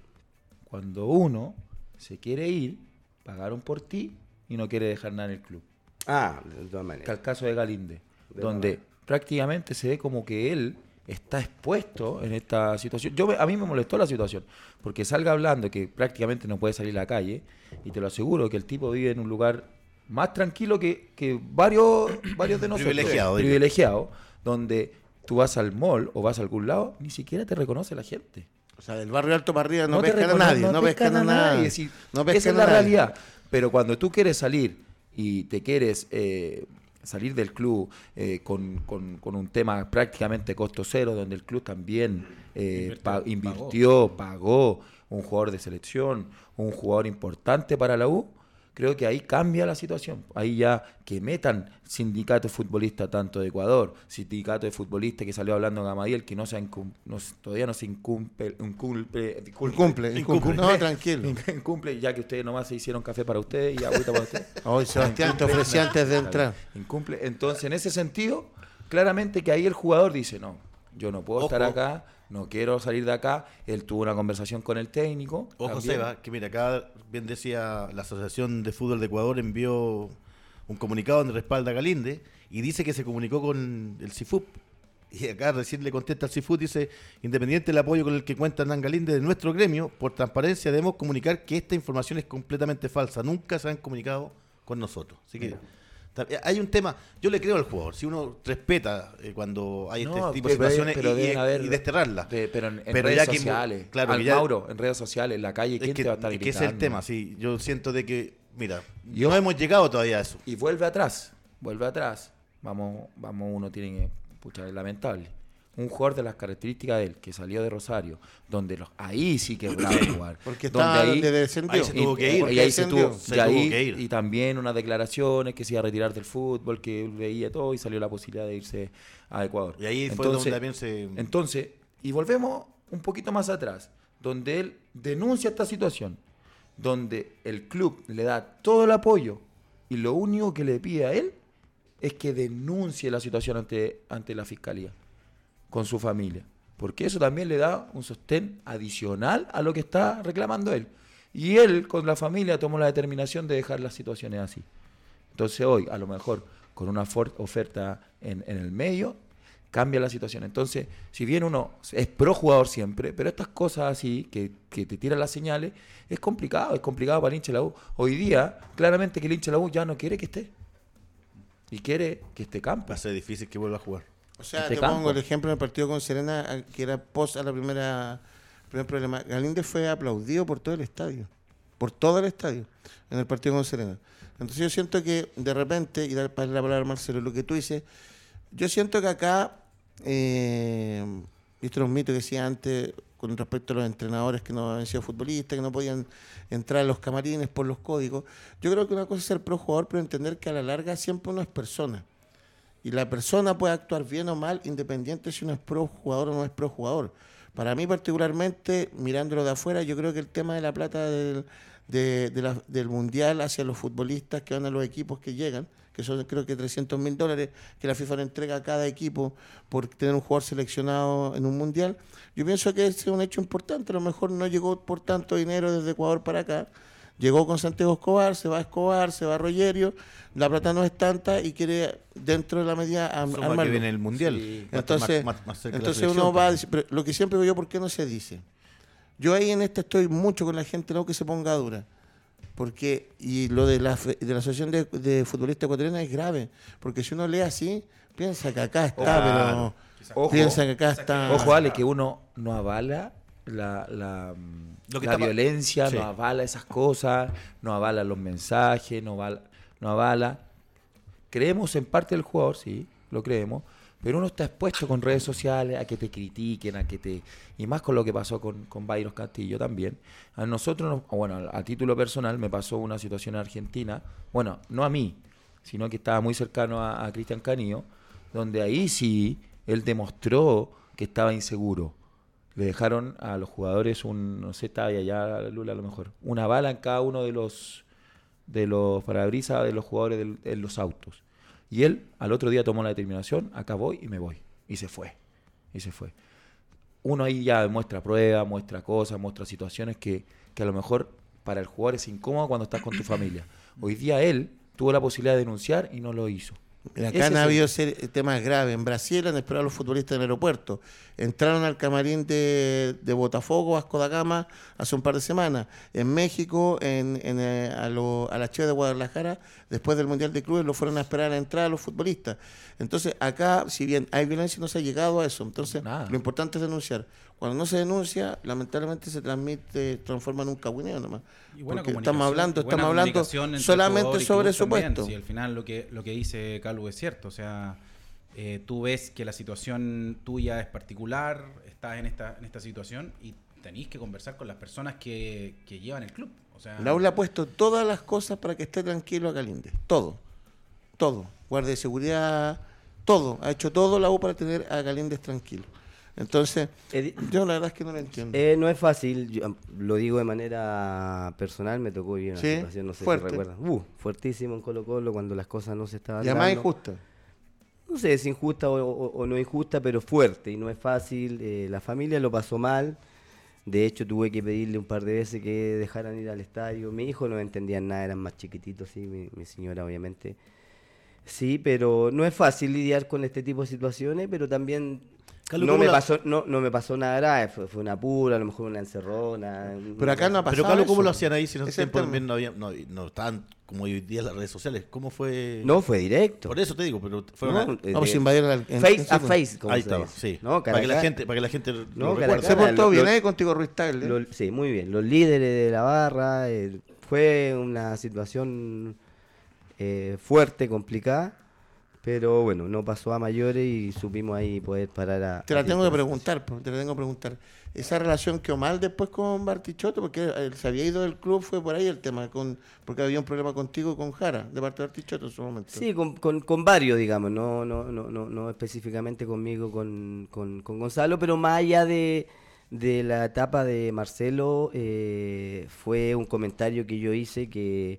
cuando uno se quiere ir, pagaron por ti y no quiere dejar nada en el club. Ah, de todas maneras. al caso de Galinde, De donde prácticamente se ve como que él está expuesto en esta situación. Yo me- a mí me molestó la situación, porque salga hablando que prácticamente no puede salir a la calle, y te lo aseguro que el tipo vive en un lugar más tranquilo que, que varios, varios de nosotros. Privilegiado. Privilegiado, donde tú vas al mall o vas a algún lado, ni siquiera te reconoce la gente. O sea, del barrio alto para arriba no, te pescan a nadie, no, pescan a nadie. sí. no Esa es la a nadie. realidad. Pero cuando tú quieres salir y te quieres eh, salir del club eh, con, con- con un tema prácticamente costo cero, donde el club también eh, pa- invirtió, pagó un jugador de selección, un jugador importante para la U, creo que ahí cambia la situación. Ahí ya que metan sindicato futbolista tanto de Ecuador, sindicato de futbolistas que salió hablando Gamadiel, que no se no todavía no se incumple, incumple, Incumple, incumple. No, tranquilo. incumple, ya que ustedes nomás se hicieron café para ustedes y agüita para ustedes. Hoy Sebastián te ofrecía antes de entrar. Incumple. Entonces, en ese sentido, claramente que ahí el jugador dice, no, yo no puedo estar acá, no quiero salir de acá. Él tuvo una conversación con el técnico. Ojo. Seba, que mira, acá bien decía la Asociación de Fútbol de Ecuador envió un comunicado donde respalda a Galinde y dice que se comunicó con el CIFUP. Y acá recién le contesta al CIFUP, dice, independiente del apoyo con el que cuenta Hernán Galinde de nuestro gremio, por transparencia debemos comunicar que esta información es completamente falsa. Nunca se han comunicado con nosotros. Así que hay un tema, yo le creo al jugador, si uno respeta eh, cuando hay este No, tipo de situaciones pero y- haber- desterrarla. de- pero en, en Pero redes ya que- sociales. claro, Al ya- Mauro, en redes sociales, en la calle, ¿quién Es que, te va a estar es que ese es el gritando? tema, sí. Yo siento de que, mira, Yo- no hemos llegado todavía a eso. Y vuelve atrás, vuelve atrás. Vamos, vamos, uno tiene que, pucha, es lamentable. Un jugador de las características de él, que salió de Rosario, donde los, ahí sí que bravo jugar. Porque donde estaba donde descendió. ahí se tuvo que ir, y ahí se tuvo, Se y, ahí- tuvo que ir. y también unas declaraciones que se iba a retirar del fútbol, que veía todo y salió la posibilidad de irse a Ecuador. Y ahí fue Entonces- donde también se... entonces, y volvemos un poquito más atrás, donde él denuncia esta situación, donde el club le da todo el apoyo y lo único que le pide a él es que denuncie la situación ante, ante la fiscalía con su familia, porque eso también le da un sostén adicional a lo que está reclamando él. Y él con la familia tomó la determinación de dejar las situaciones así. Entonces hoy, a lo mejor, con una oferta en, en el medio, cambia la situación. Entonces, si bien uno es pro jugador siempre, pero estas cosas así, que, que te tiran las señales, es complicado, es complicado para el hincha la U. Hoy día, claramente que el hincha la U ya no quiere que esté. Y quiere que esté campo. Va a ser difícil que vuelva a jugar. O sea, Este te campo. pongo el ejemplo en el partido con Serena, que era post a la primera primer problema. Galíndez fue aplaudido por todo el estadio, por todo el estadio, en el partido con Serena. Entonces yo siento que de repente, y dar para la palabra a Marcelo, lo que tú dices, yo siento que acá, eh, esto era un mito que decía antes con respecto a los entrenadores que no habían sido futbolistas, que no podían entrar a los camarines por los códigos. Yo creo que una cosa es ser pro jugador, pero entender que a la larga siempre uno es persona. Y la persona puede actuar bien o mal, independiente si uno es pro jugador o no es pro jugador. Para mí particularmente, mirándolo de afuera, yo creo que el tema de la plata del, del Mundial hacia los futbolistas que van a los equipos que llegan, que son creo que 300 mil dólares que la FIFA le entrega a cada equipo por tener un jugador seleccionado en un Mundial, yo pienso que ese es un hecho importante. A lo mejor no llegó por tanto dinero desde Ecuador para acá, Llegó con Santiago Escobar, se va a Escobar, se va a Rogerio, la plata no es tanta y quiere dentro de la medida Suma que viene el Mundial. Sí. Entonces, más- más- entonces uno va a decir, pero lo que siempre digo yo, ¿por qué no se dice? Yo ahí en este estoy mucho con la gente, no que se ponga dura. Porque, y lo de la, de la Asociación de, de Futbolistas Ecuatorianos es grave. Porque si uno lee así, piensa que acá está, Claro. pero Ojo. piensa que acá está. Ojo, Ale, que uno no avala la, la, mm, Lo que la está violencia, Sí. no avala esas cosas, no avala los mensajes, no avala, no avala. Creemos en parte del jugador, sí, lo creemos, Pero uno está expuesto con redes sociales a que te critiquen, a que te... Y más con lo que pasó con, con Byron Castillo también. A nosotros, nos- bueno, a, a título personal me pasó una situación en Argentina, bueno, no a mí, sino que estaba muy cercano a, a Cristian Canillo, donde ahí sí él demostró que estaba inseguro. Le dejaron a los jugadores un, no sé, estaba allá Lula a lo mejor, una bala en cada uno de los de los parabrisas de los jugadores en los autos. Y él al otro día tomó la determinación, acá voy y me voy. Y se fue. Y se fue. Uno ahí ya muestra pruebas, muestra cosas, muestra situaciones que, que a lo mejor para el jugador es incómodo cuando estás con tu familia. Hoy día él tuvo la posibilidad de denunciar y no lo hizo. Acá han el- habido ser- temas graves. En Brasil han esperado a los futbolistas en el aeropuerto. Entraron al camarín de, de Botafogo, Vasco da Gama, hace un par de semanas. En México, en, en, eh, a, lo- a la Chivas de Guadalajara, después del Mundial de Clubes, lo fueron a esperar a la entrada a los futbolistas. Entonces, acá, si bien hay violencia, no se ha llegado a eso. Entonces, Nada. lo importante es denunciar. Cuando no se denuncia, lamentablemente se transmite, transforma en un cagüineo nomás. Porque estamos hablando, estamos hablando solamente sobre su puesto. Sí, al final lo que, lo que dice Calvo es cierto. O sea, eh, tú ves que la situación tuya es particular, estás en esta, en esta situación y tenéis que conversar con las personas que, que llevan el club. O sea, La ULA ha puesto todas las cosas para que esté tranquilo acá Linde. Todo. Todo. Guardia de seguridad, todo. Ha hecho todo la U para tener a Galíndez tranquilo. Entonces, yo la verdad es que no lo entiendo. Eh, no es fácil, yo, lo digo de manera personal, me tocó vivir una Sí, situación, no sé fuerte. si recuerdan. Uh, fuertísimo en Colo Colo cuando las cosas no se estaban y además dando. injusta. No sé, es injusta o, o- o no injusta, pero fuerte y no es fácil. eh, la familia lo pasó mal. De hecho, tuve que pedirle un par de veces que dejaran ir al estadio. Mi hijo no entendían nada, eran más chiquititos, sí, mi, mi señora obviamente. Sí, pero no es fácil lidiar con este tipo de situaciones, pero también Carlos, no, ¿cómo me la- pasó, no, no me pasó nada grave, fue, fue una pura, a lo mejor una encerrona. Pero acá no ha pasado. Pero Carlos, ¿cómo eso. lo hacían ahí si el tiempo no había, no, no estaban como hoy día las redes sociales? ¿Cómo fue? No, fue directo. Por eso te digo, pero fue No, una- eh, Vamos a invadir al- en- face en- a face, como ahí se estaba, sí. No, para que la cara gente, para que la gente lo No, cara a recuerde. Se cara. portó Lo- bien lo- ahí contigo Ruiz Tagle. Lo- sí, muy bien. Los líderes de la barra. eh, fue una situación eh, fuerte, complicada. Pero bueno, no pasó a mayores y supimos ahí poder parar a. Te la a tengo que preguntar, po, te la tengo que preguntar. ¿Esa relación quedó mal después con Bartichotto? Porque él se había ido del club, fue por ahí el tema, con porque había un problema contigo y con Jara, de parte de Bartichotto en su momento. Sí, con, con, con varios, digamos, no, no, no, no, no específicamente conmigo, con, con, con Gonzalo, pero más allá de, de la etapa de Marcelo, eh, fue un comentario que yo hice que,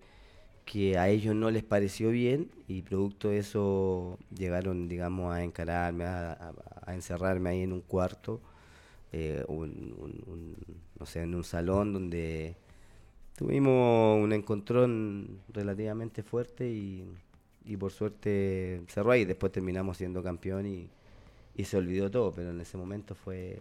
que a ellos no les pareció bien y producto de eso llegaron, digamos, a encararme, a, a- a encerrarme ahí en un cuarto, eh, un- un- un- no sé, en un salón donde Tuvimos un encontrón relativamente fuerte y, y por suerte cerró ahí. Después terminamos siendo campeón y, y se olvidó todo, pero en ese momento fue.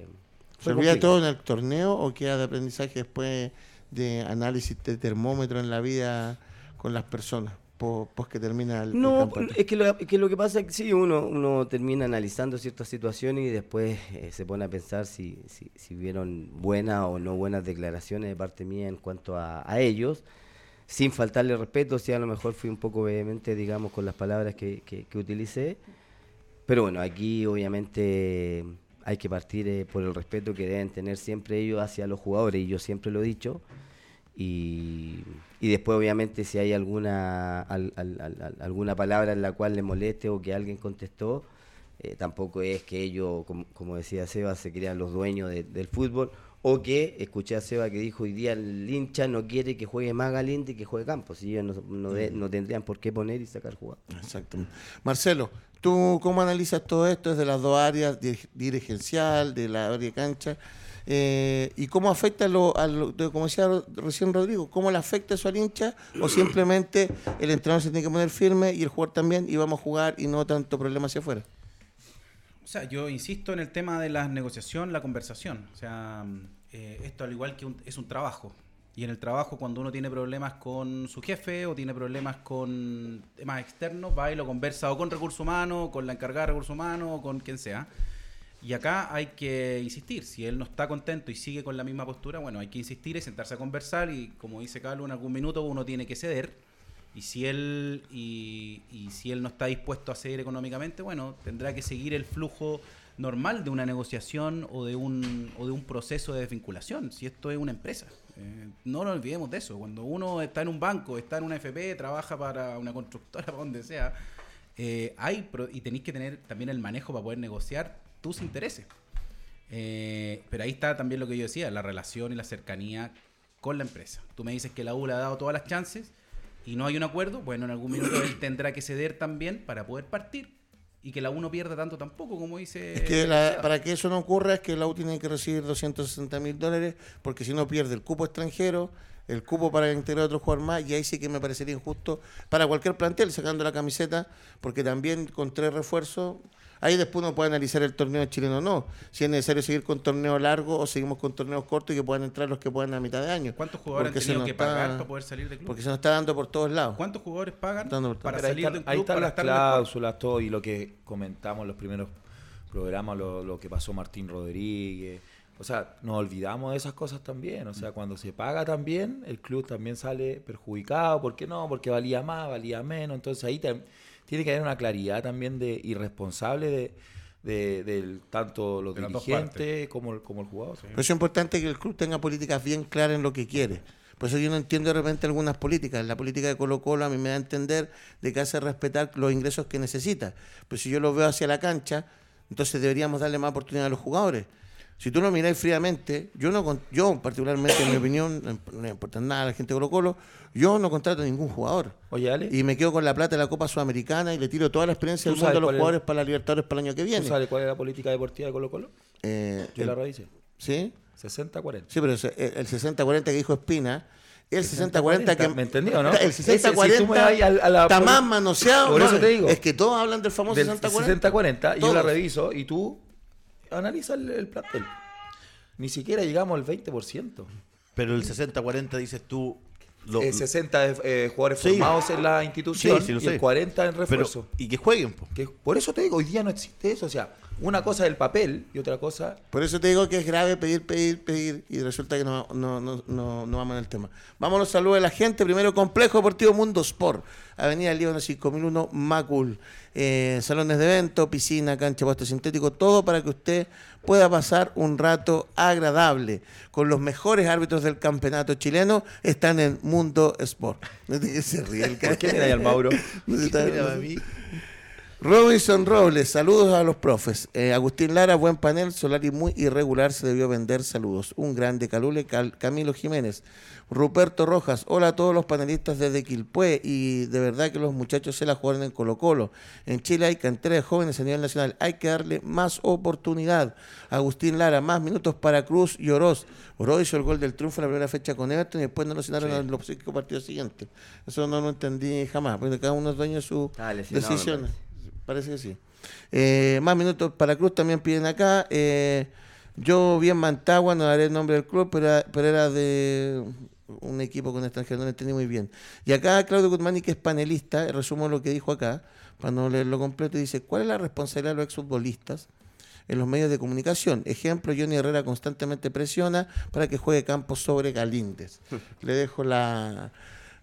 ¿Se olvida todo en el torneo o queda de aprendizaje después de análisis de termómetro en la vida con las personas, pos que termina el, No, es que, lo, que lo que pasa es que sí, uno, uno termina analizando ciertas situaciones y después eh, se pone a pensar si, si, si hubieron buenas o no buenas declaraciones de parte mía en cuanto a, a ellos, sin faltarle respeto, si a lo mejor fui un poco vehemente, digamos, con las palabras que, que, que utilicé. Pero bueno, aquí obviamente hay que partir eh, por el respeto que deben tener siempre ellos hacia los jugadores, y yo siempre lo he dicho. Y, y después obviamente si hay alguna al- al- al- al- alguna palabra en la cual le moleste o que alguien contestó, eh, tampoco es que ellos, como, como decía Seba, se crean los dueños de- del fútbol, o que escuché a Seba que dijo hoy día el hincha no quiere que juegue más Galinde y que juegue Campos, y ellos no, no, de- no tendrían por qué poner y sacar jugadores. Exactamente. Marcelo, ¿tú cómo analizas todo esto desde las dos áreas, dir- dirigencial, de la área de cancha? Eh, ¿Y cómo afecta, lo, a lo- como decía recién Rodrigo, cómo le afecta eso al hincha? ¿O simplemente el entrenador se tiene que poner firme y el jugador también y vamos a jugar y no tanto problema hacia afuera? O sea, yo insisto en el tema de la negociación, la conversación. O sea, eh, esto al igual que un- es un trabajo. Y en el trabajo, cuando uno tiene problemas con su jefe o tiene problemas con temas externos, va y lo conversa o con recursos humanos, con la encargada de recursos humanos o con quien sea. Y acá hay que insistir. Si él no está contento y sigue con la misma postura, bueno, hay que insistir y sentarse a conversar. Y como dice Carlos, en algún minuto uno tiene que ceder Y si él y, y si él no está dispuesto a ceder económicamente, bueno, tendrá que seguir el flujo normal de una negociación o de un, o de un proceso de desvinculación, si esto es una empresa. Eh, no nos olvidemos de eso. Cuando uno está en un banco, está en una FP, trabaja para una constructora, para donde sea, eh, hay pro- y tenéis que tener también el manejo para poder negociar tus intereses. Eh, pero ahí está también lo que yo decía, la relación y la cercanía con la empresa. Tú me dices que la U le ha dado todas las chances y no hay un acuerdo, bueno, en algún minuto él tendrá que ceder también para poder partir y que la U no pierda tanto tampoco, como dice... Es que la- para que eso no ocurra es que la U tiene que recibir 260 mil dólares porque si no pierde el cupo extranjero, el cupo para integrar otro jugador más y ahí sí que me parecería injusto para cualquier plantel sacando la camiseta porque también con tres refuerzos ahí después uno puede analizar el torneo chileno o no si es necesario seguir con torneos largos o seguimos con torneos cortos y que puedan entrar los que puedan a mitad de año ¿Cuántos jugadores Porque han tenido que está- pagar para poder salir del club? porque se nos está dando por todos lados ¿Cuántos jugadores pagan para salir están, de un ahí club están las cláusulas, todo, y lo que comentamos en los primeros programas, lo, lo que pasó Martín Rodríguez. O sea, nos olvidamos de esas cosas también. O sea, cuando se paga también, el club también sale perjudicado. ¿Por qué no? Porque valía más, valía menos. Entonces ahí tam- tiene que haber una claridad también de irresponsable de, de- del tanto los De dirigentes como, el- como el jugador. Por eso es importante que el club tenga políticas bien claras en lo que quiere. Por eso yo no entiendo de repente algunas políticas. La política de Colo Colo a mí me da a entender de que hace respetar los ingresos que necesita. Pero si yo lo veo hacia la cancha, entonces deberíamos darle más oportunidad a los jugadores. Si tú lo miráis fríamente, yo no yo particularmente en mi opinión, no importa nada a la gente de Colo Colo, yo no contrato a ningún jugador. Oye, Ale, Y me quedo con la plata de la Copa Sudamericana y le tiro toda la experiencia ¿Tú del mundo a los jugadores para la Libertadores para el año que ¿tú viene. sabes cuál es la política deportiva de Colo Colo? Eh, Yo el- la revisé. ¿Sí? 60-40. Sí, pero ese- el el 60-40 que dijo Espina, el 60-40 que... ¿Me entendió, no? El Ese, si tú 60-40 me vas a la- está más manoseado. Por eso te digo. Es que todos hablan del famoso del 60-40. 60-40, yo la reviso y tú analiza el, el plantel. Ni siquiera llegamos al 20%. Pero el 60-40 dices tú. lo- Eh, 60 de, eh, jugadores Sí. formados en la institución Sí, sí, y el 40 en pero, refuerzo. y que jueguen, po. Que por eso te digo, hoy día no existe eso. O sea, una cosa es el papel y otra cosa... Por eso te digo que es grave pedir, pedir, pedir y resulta que no, no, no, no, no vamos en el tema. Vamos a los saludos de la gente. Primero, Complejo Deportivo Mundo Sport. Avenida Líbano 5001, Macul. Eh, salones de evento, piscina, cancha, pasto sintético, todo para que usted pueda pasar un rato agradable. Con los mejores árbitros del campeonato chileno están en Mundo Sport. No te se ríe el ¿Por qué mira al Mauro? no se está- Robinson Robles, saludos a los profes. Eh, Agustín Lara, buen panel, Solari muy irregular, se debió vender, saludos. Un grande Calule, Cal- Camilo Jiménez. Ruperto Rojas, hola a todos los panelistas desde Quilpué y de verdad que los muchachos se la juegan en Colo Colo. En Chile hay cantera de jóvenes a nivel nacional, hay que darle más oportunidad. Agustín Lara, más minutos para Cruz y Oroz. Oroz hizo el gol del triunfo en la primera fecha con Everton y después no lo citaron en los cinco partidos siguientes. Eso no lo entendí jamás, porque cada uno es dueño de su Ah, decisiones. Parece que sí. Eh, más minutos para Cruz también piden acá. Eh, yo vi en Mantagua, no daré el nombre del club, pero era, pero era de un equipo con extranjeros, no lo entendí muy bien. Y acá Claudio Guzmán, que es panelista, resumo lo que dijo acá, para no leerlo completo, dice, ¿cuál es la responsabilidad de los exfutbolistas? en los medios de comunicación. Ejemplo, Johnny Herrera constantemente presiona para que juegue Campos sobre Galíndez. Le dejo la,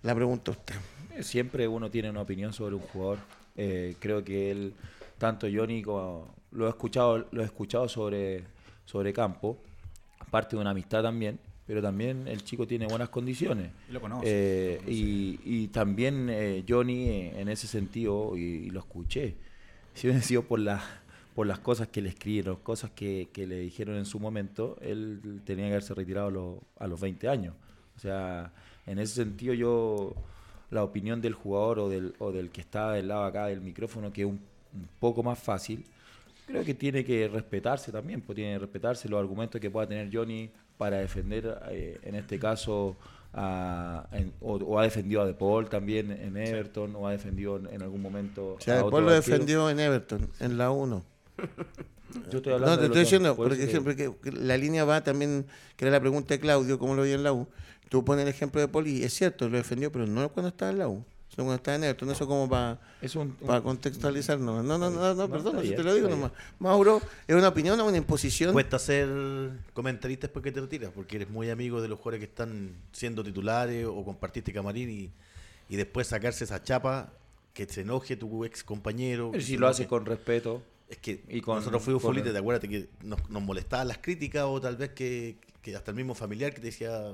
la pregunta a usted. Siempre uno tiene una opinión sobre un jugador. Eh, creo que él, tanto Johnny como lo he escuchado, lo he escuchado sobre, sobre campo, parte de una amistad también, pero también el chico tiene buenas condiciones. Y lo conoce, Eh, y, y también eh, Johnny eh, en ese sentido, y, y lo escuché, si hubiera sido por las por las cosas que le escribieron, cosas que, que le dijeron en su momento, él tenía que haberse retirado a los, a los 20 años. O sea, en ese sentido yo, la opinión del jugador o del, o del que está del lado acá del micrófono, que es un, un poco más fácil, creo que tiene que respetarse también, pues tiene que respetarse los argumentos que pueda tener Johnny para defender, eh, en este caso, a- en- o, o ha defendido a De Paul también en Everton, o ha defendido en, en algún momento O sea, a después otro lo arquero. defendió en Everton, en la 1. Yo estoy hablando No, te de estoy diciendo, por siempre que, la línea va también, que era la pregunta de Claudio, cómo lo veía en la U. Tú pones el ejemplo de Poli, es cierto, lo defendió, pero no cuando estaba en la U, sino cuando estaba en Everton. Eso como para Es un, para contextualizar. No, no, no, no, No, perdón, bien, te lo digo nomás. Mauro, ¿es una opinión o una imposición? Cuesta ser comentarista después que te retiras, porque eres muy amigo de los jugadores que están siendo titulares o compartiste camarín y, y después sacarse esa chapa que se enoje tu ex compañero. Pero si lo hace enoje. con respeto. Es que y con- nosotros fuimos futbolistas, te acuerdas que nos, nos molestaban las críticas o tal vez que, que hasta el mismo familiar que te decía,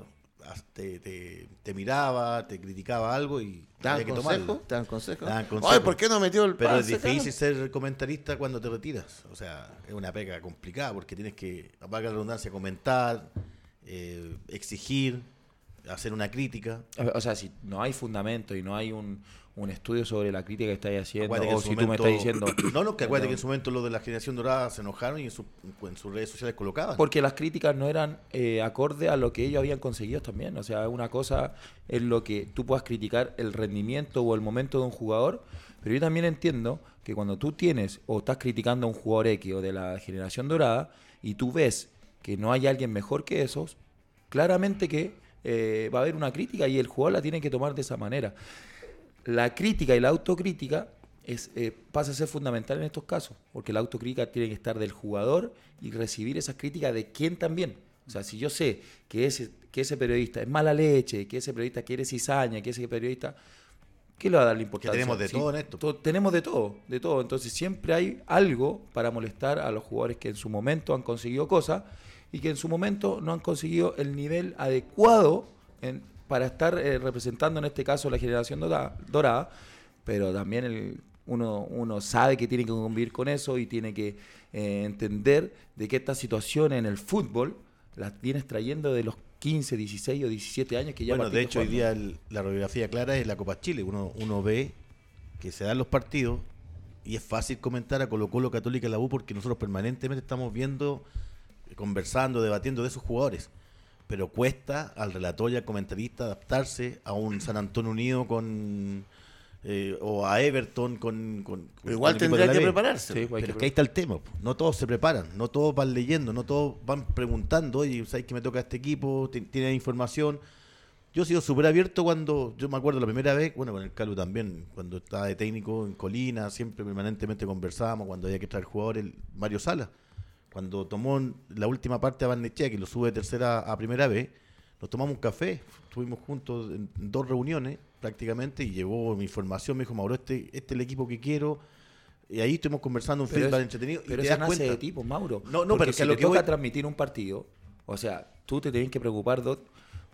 te, te, te miraba, te criticaba algo y ¿Te dan que consejo? ¿Te dan consejo? Te dan consejo. Ay, ¿por qué no metió el Pero es difícil ser comentarista cuando te retiras. O sea, es una pega complicada porque tienes que, valga la redundancia, comentar, eh, exigir, hacer una crítica. O sea, si no hay fundamento y no hay un, un estudio sobre la crítica que estáis haciendo, Acuérdate o si tú me estás diciendo. No, no, que acuérdate que en su momento los de la generación dorada se enojaron y en, su- en sus redes sociales colocaban. Porque las críticas no eran eh, acorde a lo que ellos habían conseguido también. O sea, una cosa es lo que tú puedas criticar el rendimiento o el momento de un jugador, pero yo también entiendo que cuando tú tienes o estás criticando a un jugador X o de la generación dorada y tú ves que no hay alguien mejor que esos, claramente que eh, va a haber una crítica y el jugador la tiene que tomar de esa manera. La crítica y la autocrítica es, eh, pasa a ser fundamental en estos casos, porque la autocrítica tiene que estar del jugador y recibir esas críticas de quién también. O sea, si yo sé que ese, que ese periodista es mala leche, que ese periodista quiere cizaña, que ese periodista... ¿Qué le va a dar la importancia? tenemos de Sí, todo en esto. to- tenemos de todo, de todo. Entonces siempre hay algo para molestar a los jugadores que en su momento han conseguido cosas y que en su momento no han conseguido el nivel adecuado en- para estar eh, representando en este caso la generación dora- dorada, pero también el- uno, uno sabe que tiene que convivir con eso y tiene que eh, entender de que estas situaciones en el fútbol las vienes trayendo de los 15, 16 o 17 años que ya bueno, de hecho, hoy día el- la radiografía clara es la Copa Chile. Uno, uno ve que se dan los partidos y es fácil comentar a Colo Colo Católica y la U porque nosotros permanentemente estamos viendo, conversando, debatiendo de esos jugadores. Pero cuesta al relator y al comentarista adaptarse a un San Antonio Unido con eh, o a Everton con, con- con Igual de tendría que B. prepararse. Sí, Pero que es que ahí está el tema. No todos se preparan, no todos van leyendo, no todos van preguntando, oye, ¿sabes que me toca este equipo? Ti- ¿Tiene información? Yo he sido súper abierto cuando, yo me acuerdo la primera vez, bueno, con el Calu también, cuando estaba de técnico en Colina, siempre permanentemente conversábamos, cuando había que traer jugadores, el Mario Sala, cuando tomó la última parte a Barnechea, que lo sube de tercera a primera vez, nos tomamos un café, estuvimos juntos en dos reuniones prácticamente y llevó mi información, me dijo, Mauro, este, este es el equipo que quiero, y ahí estuvimos conversando un Pero feedback es- entretenido Pero y te das nace cuenta. de ti, pues, Mauro. No, no, pero si que a lo te que toca voy- transmitir un partido, o sea, tú te tienes que preocupar de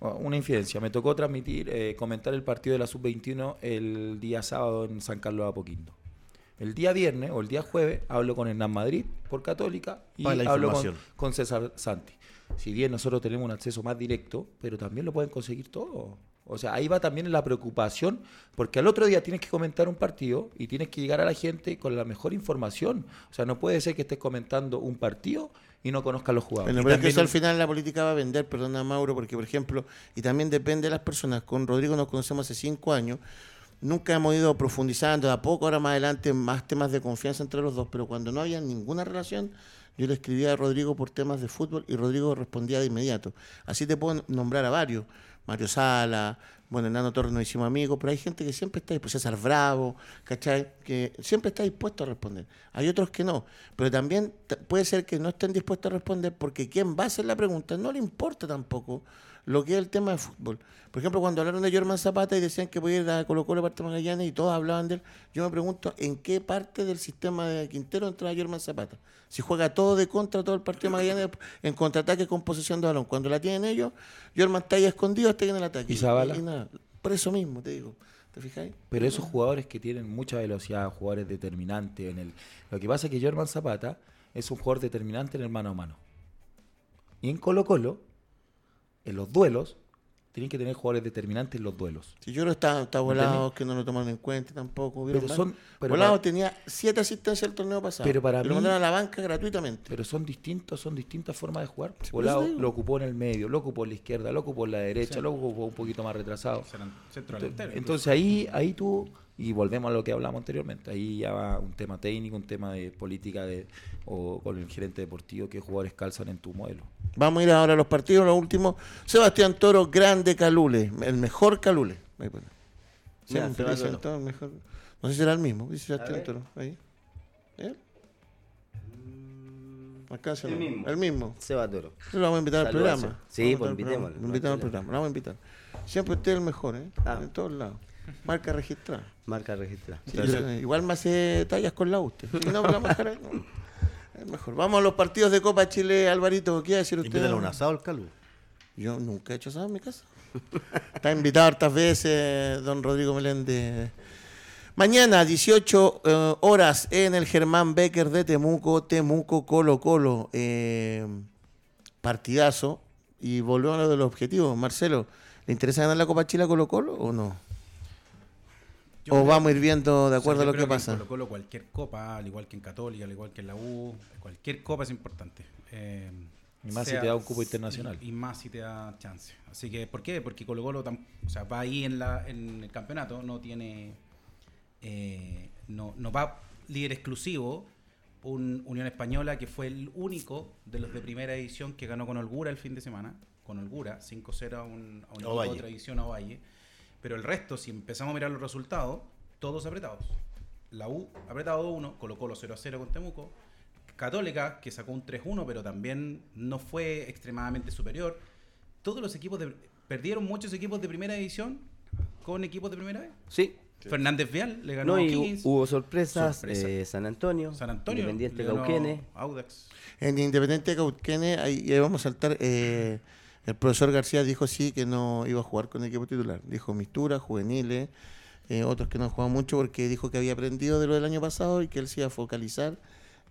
una infidencia. Me tocó transmitir, eh, comentar el partido de la Sub-21 el día sábado en San Carlos de Apoquindo. El día viernes o el día jueves hablo con Hernán Madrid por Católica y Para hablo con, con César Santi. Si bien nosotros tenemos un acceso más directo, pero también lo pueden conseguir todo. O sea, ahí va también la preocupación, porque al otro día tienes que comentar un partido y tienes que llegar a la gente con la mejor información. O sea, no puede ser que estés comentando un partido y no conozcas los jugadores. Bueno, pero es que eso al final la política va a vender, perdona Mauro, porque por ejemplo, y también depende de las personas. Con Rodrigo nos conocemos hace cinco años, nunca hemos ido profundizando, de a poco, ahora más adelante, más temas de confianza entre los dos, pero cuando no había ninguna relación, yo le escribía a Rodrigo por temas de fútbol y Rodrigo respondía de inmediato. Así te puedo nombrar a varios, Mario Sala, bueno, Nano Torres nos hicimos amigos, pero hay gente que siempre está dispuesta, César Bravo, ¿cachai? Que siempre está dispuesto a responder. Hay otros que no, pero también puede ser que no estén dispuestos a responder porque quien va a hacer la pregunta no le importa tampoco lo que es el tema de fútbol. Por ejemplo, cuando hablaron de Germán Zapata y decían que podía ir a Colo Colo parte Magallanes y todos hablaban de él, yo me pregunto en qué parte del sistema de Quintero entra Germán Zapata. Si juega todo de contra todo el partido de Magallanes en contraataque con posesión de balón. Cuando la tienen ellos, Germán está ahí escondido hasta que en el ataque. ¿Y Zabala? nada. Por eso mismo, te digo. ¿Te fijáis? Pero esos jugadores que tienen mucha velocidad, jugadores determinantes en el. Lo que pasa es que Germán Zapata es un jugador determinante en el mano a mano. Y en Colo Colo, en los duelos, tienen que tener jugadores determinantes en los duelos. Si yo no está, está volado, que no lo tomaron en cuenta tampoco. Pero volado para- tenía siete asistencias el torneo pasado. Pero para y lo mí- mandaron a la banca gratuitamente. Pero son distintos, son distintas formas de jugar. por Volado lo ocupó en el medio, lo ocupó en la izquierda, lo ocupó en la derecha, Sí. lo ocupó un poquito más retrasado. Serán centro delantero, Entonces ahí, ahí tú, y volvemos a lo que hablamos anteriormente, ahí ya va un tema técnico, un tema de política de, o con el gerente deportivo, qué jugadores calzan en tu modelo. Vamos a ir ahora a los partidos, los últimos. Sebastián Toro, grande Calule, el mejor Calule. Ahí pone. Mejor. No sé si será el mismo, dice Sebastián. Toro. Ahí. ¿Él? Alcánzalo. El mismo. El mismo. Seba Toro. Lo vamos a invitar al programa. sí. Pues invitémoslo, Lo invitamos al problema. programa, lo vamos a invitar. Siempre usted es el mejor, ¿eh? Ah. En todos lados. Marca registrada. Marca registrada. Sí, yo- igual me hace tallas con la usted. No, la vamos a dejar ahí, no. Es mejor. Vamos a los partidos de Copa Chile, Alvarito. ¿Qué va a decir usted? Invítale un asado al calvo. Yo nunca he hecho asado en mi casa. Está invitado hartas veces, don Rodrigo Meléndez. Mañana, 18 eh, horas, en el Germán Becker de Temuco, Temuco Colo Colo. Eh, partidazo. Y volvemos a lo de los objetivos. Marcelo, ¿le interesa ganar la Copa Chile a Colo Colo o no? Yo ¿O creo- vamos a ir viendo de o sea, acuerdo a lo que en pasa? Colo Colo cualquier copa, al igual que en Católica, al igual que en la U, cualquier copa es importante. Eh, Y más si te da un cupo internacional. Y, y más si te da chance. Así que, ¿por qué? Porque Colo Colo tam- o sea, va ahí en, la, en el campeonato, no tiene. eh, no, no va líder exclusivo. Un Unión Española que fue el único de los de primera edición que ganó con holgura el fin de semana. Con holgura, 5-0 a un, a un equipo de tradición a Valle. Pero el resto, si empezamos a mirar los resultados, todos apretados. La U apretado 1, Colo Colo 0 0 con Temuco. Católica, que sacó un 3-1, pero también no fue extremadamente superior. Todos los equipos de, perdieron muchos equipos de primera división con equipos de primera vez. Sí. Fernández Vial le ganó No, a y hubo sorpresas. Sorpresa. eh, San Antonio. San Antonio. Independiente Cauquenes. a Audax. En Independiente de Cauquenes, ahí, ahí vamos a saltar. eh, el profesor García dijo sí que no iba a jugar con el equipo titular. Dijo Mistura, juveniles, eh, otros que no han jugado mucho porque dijo que había aprendido de lo del año pasado y que él se iba a focalizar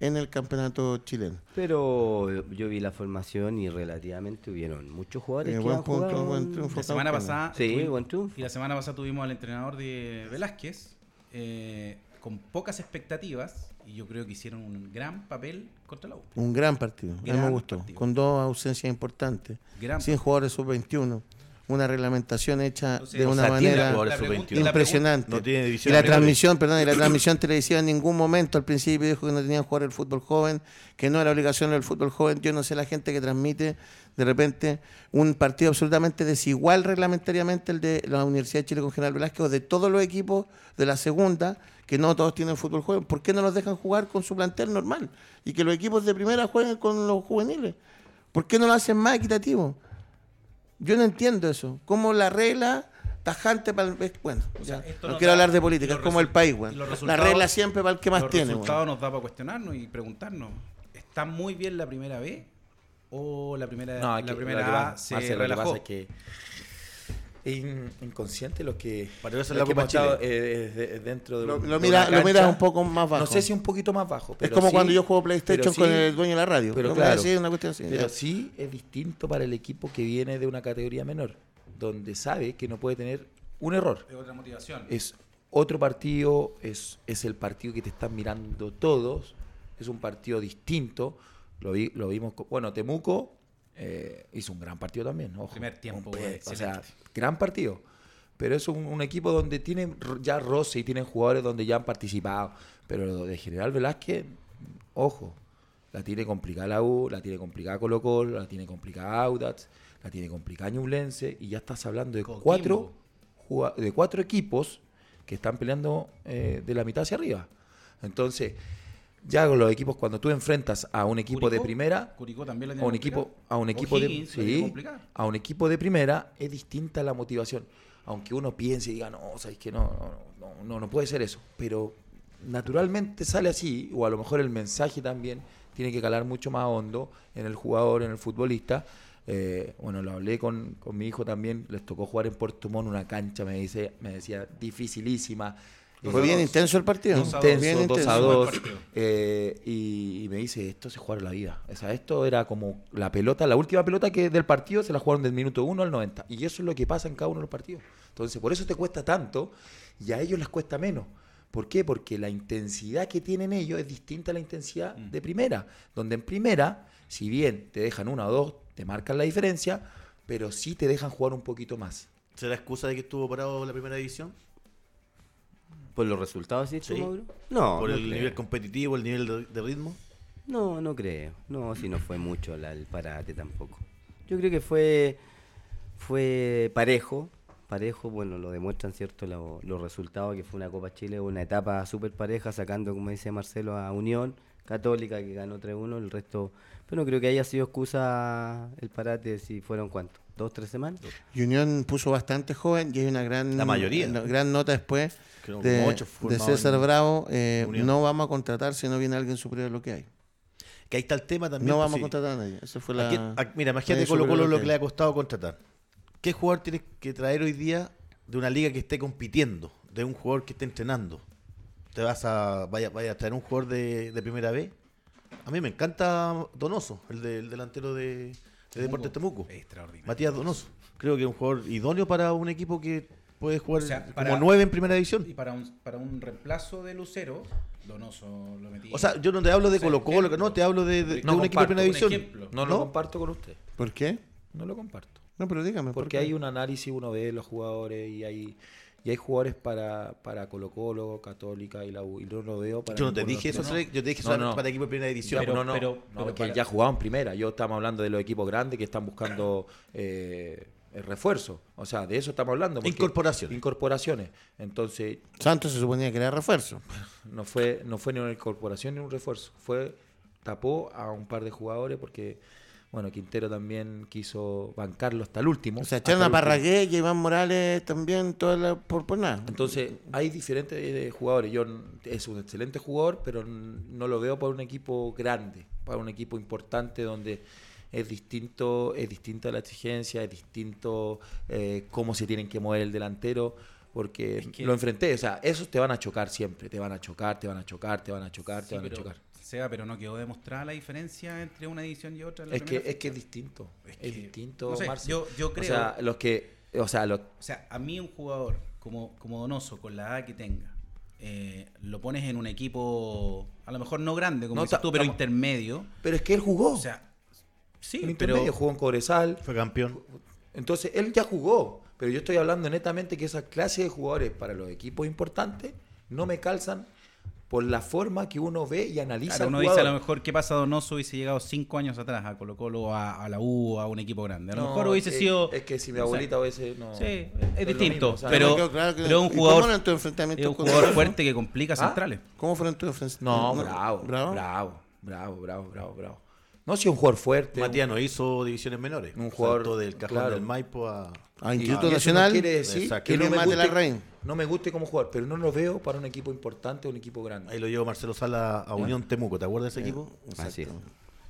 en el campeonato chileno. Pero yo vi la formación y relativamente hubieron muchos jugadores Eh, que buen punto, jugado buen en- triunfo. La semana pasada. Sí, tuvimos- buen triunfo. Y la semana pasada tuvimos al entrenador de Velázquez eh, con pocas expectativas. Y yo creo que hicieron un gran papel contra la U. Un gran partido, a mí me Gran gustó, partido. con dos ausencias importantes, Gran sin jugadores sub-21, una reglamentación hecha de o una sea, manera jugadores la pregunta- sub-21. la impresionante. No tiene Y la transmisión, perdón, y la transmisión televisiva en ningún momento al principio dijo que no tenían que jugar el fútbol joven, que no era obligación del fútbol joven. Yo no sé la gente que transmite de repente un partido absolutamente desigual reglamentariamente el de la Universidad de Chile con General Velázquez o de todos los equipos de la segunda, que no todos tienen fútbol joven. ¿Por qué no los dejan jugar con su plantel normal? Y que los equipos de primera jueguen con los juveniles. ¿Por qué no lo hacen más equitativo? Yo no entiendo eso. Como la regla tajante para el... Bueno, sea, ya, esto no quiero hablar de política, es como el país, bueno. La regla siempre para el que más los tiene, resultados bueno. nos da para cuestionarnos y preguntarnos. ¿Está muy bien la primera B? ¿O la primera, No, la primera que A se Marcelo, lo que relajó? pasa es que in- inconsciente los que, eso es la que estado, eh, de- dentro de Lo, lo de mira, una lo miras cancha. un poco más bajo. No sé si un poquito más bajo. es como sí- cuando yo juego PlayStation pero con sí- el dueño de la radio. pero No claro. una cuestión así. Pero ya. sí es distinto para el equipo que viene de una categoría menor, donde sabe que no puede tener un error. Es otra motivación. Es otro partido, es, es el partido que te están mirando todos, es un partido distinto. Lo, vi, lo vimos, con- bueno, Temuco eh, hizo un gran partido también. Ojo, Primer tiempo, Un- o sea, gran partido. Pero es un, un equipo donde tienen ya roce y tienen jugadores donde ya han participado. Pero lo de General Velázquez, ojo, la tiene complicada la U, la tiene complicada Colo Colo, la tiene complicada Audax, la tiene complicada Ñublense y ya estás hablando de Coquimbo. cuatro, de cuatro equipos que están peleando eh, de la mitad hacia arriba. Entonces, ya con los equipos, cuando tú enfrentas a un equipo de primera, Curicó también la a un equipo, a un equipo de sí, a un equipo de primera es distinta la motivación. Aunque uno piense y diga, no, sabes que no, no, no, no, no puede ser eso. Pero naturalmente sale así, o a lo mejor el mensaje también tiene que calar mucho más hondo en el jugador, en el futbolista. Eh, bueno, lo hablé con, con mi hijo también, les tocó jugar en Puerto Montt una cancha, me dice, me decía, dificilísima. Fue bien intenso el partido. Dos a Bien Intenso, 2 a intenso. 2. Buen partido. eh, y, y me dice, esto se juega la vida. O sea, esto era como la pelota, la última pelota que del partido se la jugaron del minuto 1 al 90. Y eso es lo que pasa en cada uno de los partidos. Entonces, por eso te cuesta tanto y a ellos les cuesta menos. ¿Por qué? Porque la intensidad que tienen ellos es distinta a la intensidad de primera. Donde en primera, si bien te dejan una o dos, te marcan la diferencia, pero sí te dejan jugar un poquito más. ¿Será excusa de que estuvo parado la primera división? ¿Por los resultados, sí, Sí. Mauro? No, ¿Por no el creo. nivel competitivo, el nivel de, de ritmo? No, no creo. No, si no fue mucho la- el parate tampoco. Yo creo que fue fue parejo. Parejo, bueno, lo demuestran, ¿cierto? Lo- los resultados, que fue una Copa Chile, una etapa súper pareja, sacando, como dice Marcelo, a Unión, Católica que ganó 3-1, el resto... Pero no creo que haya sido excusa el parate si fueron cuántos, dos, tres semanas. Y Unión puso bastante joven y hay una gran, La mayoría. una gran nota después Creo de, César Bravo. eh, no vamos a contratar si no viene alguien superior a lo que hay. Que ahí está el tema también. No pues, vamos a contratar a nadie. Esa fue la. Aquí- a- mira, imagínate Colo Colo lo que le ha costado contratar. ¿Qué jugador tienes que traer hoy día de una liga que esté compitiendo? De un jugador que esté entrenando. ¿Te vas a, vaya, vaya a traer un jugador de, de primera vez? A mí me encanta Donoso, el, de- el delantero de, de Deportes Temuco. Extraordinario. Matías Donoso. Creo que es un jugador idóneo para un equipo que puede jugar O sea, como nueve en primera división. Y para un, para un reemplazo de Lucero, Donoso lo metí. O sea, yo no te hablo de Colo Colo, ejemplo. no, te hablo de, de- de No un equipo de primera división. ejemplo. No, lo comparto con usted. ¿Por qué? No lo comparto. No, pero dígame. ¿por Porque qué? hay un análisis, uno ve los jugadores y hay y hay jugadores para, para Colo Colo, Católica y la U. Y no lo veo para Yo no te dije eso, yo te dije No, para equipo de primera división. Pero- no, no, pero- no, pero que para- ya jugaban primera. Yo estamos hablando de los equipos grandes que están buscando eh, el refuerzo. O sea, de eso estamos hablando. porque- Incorporaciones. Incorporaciones. Entonces, Santos se suponía que era refuerzo. no fue, no fue ni una incorporación ni un refuerzo. Fue, tapó a un par de jugadores porque, bueno, Quintero también quiso bancarlo hasta el último. O sea, echaron a. Parragué y Iván Morales también, toda la- por, por nada. Entonces, hay diferentes eh, jugadores. Yo es un excelente jugador, pero no lo veo para un equipo grande, para un equipo importante donde es distinto, es distinta la exigencia, es distinto eh, cómo se tienen que mover el delantero, porque Es que- lo enfrenté. O sea, esos te van a chocar siempre, te van a chocar, te van a chocar, te van a chocar, te van a chocar. Seba, pero no quedó demostrada la diferencia entre una edición y otra. en la Es que, es que es distinto, es, Es que, distinto, no sé, yo- yo O creo- sea, los que, o sea, los, O sea, a mí un jugador como, como Donoso, con la edad que tenga, eh, lo pones en un equipo, a lo mejor no grande, como No, dices tú, pero intermedio. pero es que él jugó. O sea, sí, en pero intermedio jugó en Cobresal, Fue campeón. Entonces, él ya jugó, pero yo estoy hablando netamente que esa clase de jugadores para los equipos importantes no me calzan por la forma que uno ve y analiza claro, uno dice a lo mejor qué pasa Donoso hubiese llegado cinco años atrás a Colo Colo, a, a la U, a un equipo grande. A lo No, mejor hubiese es- sido... Es que si mi abuelita hubiese... No, Sí, es, distinto, mismo, o sea, pero, claro que- pero un ¿y jugador, cómo eran tus enfrentamientos es un con jugador Donoso? fuerte que complica ¿Ah? centrales. ¿Cómo fueron tus ofensivos? No, bravo, bravo, bravo, bravo, bravo, bravo, No, si un jugador fuerte. Matías no hizo divisiones menores. Un jugador, del cajón claro. del Maipo a. A Y- Instituto y Nacional. No quiere decir Exacto. que no me, Mate guste, Larraín. no me guste como jugador, pero no lo veo para un equipo importante o un equipo grande. Ahí lo llevó Marcelo Sala a Unión Temuco. ¿Te acuerdas de ese equipo? Así es.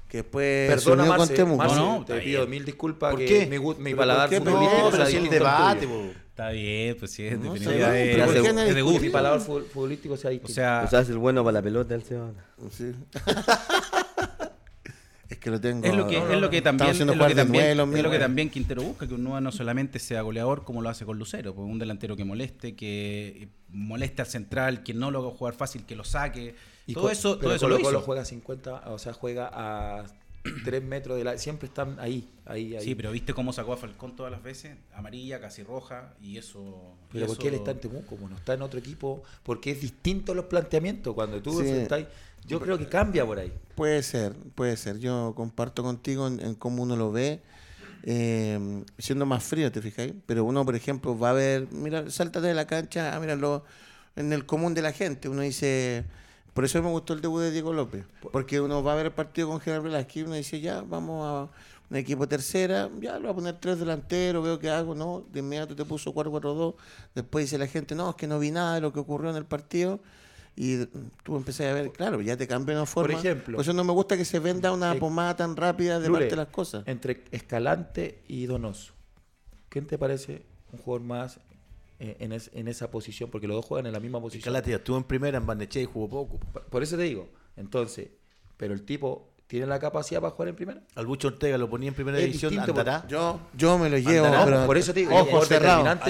Que después se Perdona, unió Marce, con Temuco. Marce, No, no, te pido bien. mil disculpas ¿Por que qué? mi, gu- mi ¿Pero paladar futbolístico No, pero si el debate. Está bien, pues sí, es No, definitiva, sé, es, pero ¿por es qué de- nadie es de Que gusto. mi paladar fu- futbolístico sea O distinto. sea, O sea, es el bueno para la pelota, el Seba. Sí. es que lo tengo. Es lo que, no, es lo que también, es lo que también, nueve los es lo que también Quintero busca, que un no solamente sea goleador como lo hace con Lucero, pues un delantero que moleste, que moleste al central, que no lo haga jugar fácil, que lo saque. Y todo eso, todo eso lo Colo Colo hizo. juega 50, o sea, juega a 3 metros de la... Siempre están ahí, ahí, ahí. Sí, pero viste cómo sacó a Falcón todas las veces, amarilla, casi roja, y eso. y Pero ¿por qué él eso- está en Temuco? como no está en otro equipo? Porque es distinto los planteamientos. Cuando tú Sí. enfrentáis... Yo creo que cambia por ahí. Puede ser, puede ser. Yo comparto contigo en, en cómo uno lo ve, eh, siendo más frío, ¿te fijáis? Pero uno, por ejemplo, va a ver, mira, sáltate de la cancha, a mirarlo en el común de la gente. Uno dice, por eso me gustó el debut de Diego López, porque uno va a ver el partido con Gerard Velázquez y uno dice, ya, vamos a un equipo tercera, ya lo voy a poner tres delanteros, veo que hago, no, de inmediato te puso 4-4-2, después dice la gente, no, es que no vi nada de lo que ocurrió en el partido. Y tú empecé a ver, claro, ya te cambió una forma. ejemplo. Por eso no me gusta que se venda una Eh, pomada tan rápida de parte de las cosas. Entre Escalante y Donoso. ¿Quién te parece un jugador más en, es- en esa posición? Porque los dos juegan en la misma posición. Calate ya estuvo en primera en Barnechea y jugó poco. Por- Por eso te digo. Entonces, pero el tipo tiene la capacidad para jugar en primera. Al Bucho Ortega lo ponía en primera Es división, distinto, andará. Yo, yo me lo llevo, Andará, pero por eso te digo.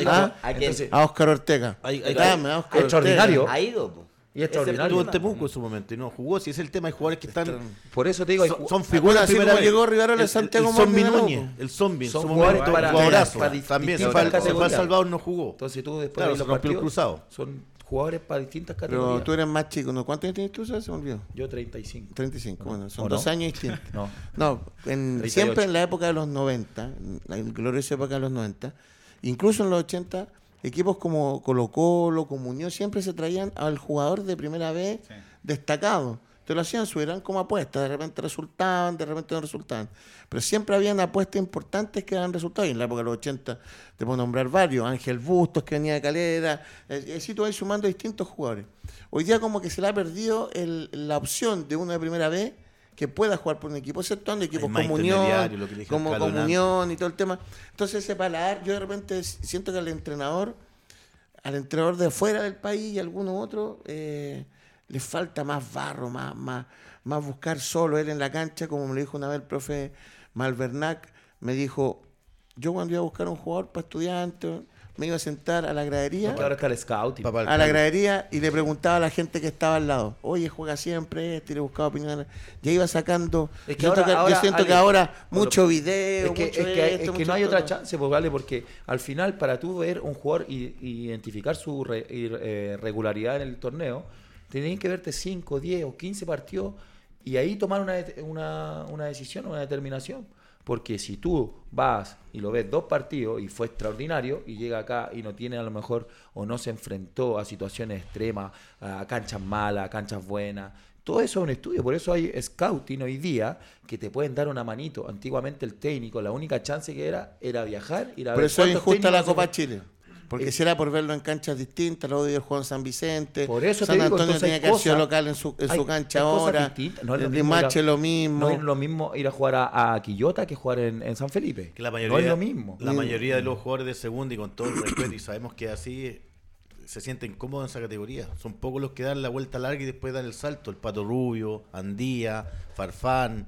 ¿Ah? ¿A quién? Entonces, A Oscar Ortega. Hay- hay- Dame, a Oscar Extraordinario. Ha ido, po. Y extraordinario. Estuvo en Temuco en su momento y no jugó. Si es el tema, hay jugadores que están. por eso te digo, hay Son, son figuras así de primera como llegó Rivarola El- Santiago el Zombie Núñez, el Zombie, Son jugadores momento, para- jugadorazo. para También se fue. Salvador, no jugó. Entonces tú después Claro, de los rompió el partidos, cruzado. Son jugadores para distintas Pero categorías. tú eres más chico, ¿no? ¿Cuántos años tienes tú? Se me olvidó. Yo 35. 35, bueno, son ¿O no? dos años distintos. No. No, en- 38. siempre en la época de los 90, en la gloriosa época de los 90, incluso en los 80, equipos como Colo Colo, como Unión, siempre se traían al jugador de primera vez Sí. destacado. te lo hacían subir, eran como apuestas, de repente resultaban, de repente no resultaban. Pero siempre habían apuestas importantes que daban resultados. Y en la época de los 80 te puedo nombrar varios, Ángel Bustos que venía de Calera, eh, y así tú vas sumando distintos jugadores. Hoy día como que se le ha perdido el- la opción de uno de primera vez que pueda jugar por un equipo, exceptuando equipos como Unión, como, al como Calonán. Unión y todo el tema. Entonces ese paladar, yo de repente siento que al entrenador, al entrenador de afuera del país y a algunos otros, eh, le falta más barro, más, más, más buscar solo él en la cancha, como me lo dijo una vez el profe Malvernac, me dijo, yo cuando iba a buscar un jugador para estudiantes, me iba a sentar a la gradería ahora está el scouting. Papá a la gradería y le preguntaba a la gente que estaba al lado, oye, juega siempre este, y le buscaba opiniones. Ya iba sacando. Es que yo ahora- que, yo siento Ale, que ahora mucho video, Es que, mucho es que, esto, es que mucho no hay otra no. chance, pues, ¿vale? Porque al final, para tú ver un jugador y, y identificar su re- eh, regularidad en el torneo, tenías que verte 5, 10 o 15 partidos y ahí tomar una, una, una decisión, una determinación. Porque si tú vas y lo ves dos partidos y fue extraordinario y llega acá y no tiene a lo mejor o no se enfrentó a situaciones extremas, a canchas malas, a canchas buenas, todo eso es un estudio, por eso hay scouting hoy día que te pueden dar una manito. Antiguamente el técnico, la única chance que era era viajar, ir a ver eso es injusta la Copa Chile. Porque Eh, será por verlo en canchas distintas, luego de juego en San Vicente. Por eso te San digo, Antonio tenía que haber sido local en su, en hay- su cancha ahora. No es lo el mismo ir a- lo mismo. No es lo mismo ir a jugar a, a Quillota que jugar en, en San Felipe. Que la mayoría, no es lo mismo. La mayoría de los jugadores de segunda y con todo el respeto, y sabemos que así se sienten cómodos en esa categoría. Son pocos los que dan la vuelta larga y después dan el salto. El Pato Rubio, Andía, Farfán.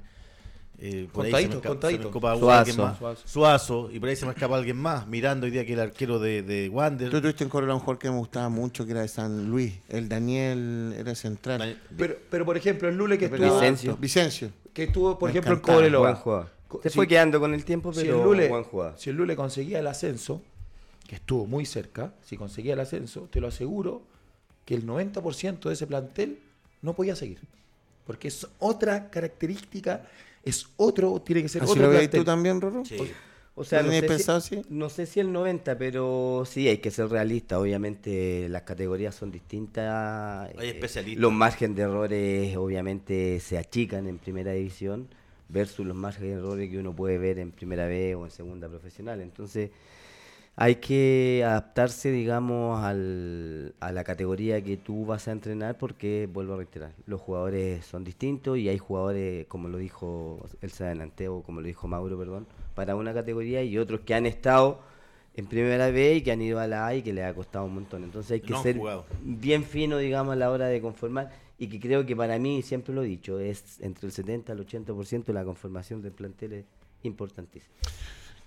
Eh, por ahí se me Contadito, contadito. se me escapa Suazo. alguien más. Suazo. Suazo, y por ahí se me escapa alguien más. Mirando hoy día que el arquero de, de Wander. Tú tuviste en Corolla un jugador que me gustaba mucho, que era de San Luis. El Daniel era central. Daniel- Pero, pero por ejemplo, el Lule que estuvo, Vicencio. Vicencio. que estuvo por Me ejemplo, en Cobreloa. Se si- fue quedando con el tiempo, si pero el Lule, buen jugador. si el Lule conseguía el ascenso, que estuvo muy cerca, si conseguía el ascenso, te lo aseguro que el 90% de ese plantel no podía seguir. Porque es otra característica, es otro, tiene que ser ¿Así otro lo veis tú también, Rorro? Sí. O sea, ¿Lo no tenías sé, pensado si, así? no sé si el 90, pero sí, hay que ser realista. Obviamente las categorías son distintas. Hay eh, especialistas. Los márgenes de errores obviamente se achican en primera división versus los márgenes de errores que uno puede ver en primera B o en segunda profesional. Entonces hay que adaptarse, digamos, al- a la categoría que tú vas a entrenar porque, vuelvo a reiterar, los jugadores son distintos y hay jugadores, como lo dijo Elsa Delante o como lo dijo Mauro, perdón, para una categoría y otros que han estado en primera B y que han ido a la A y que les ha costado un montón. Entonces hay que No ser jugado. bien fino, digamos, a la hora de conformar y que creo que para mí, siempre lo he dicho, es entre el 70 al 80% la conformación del plantel es importantísima.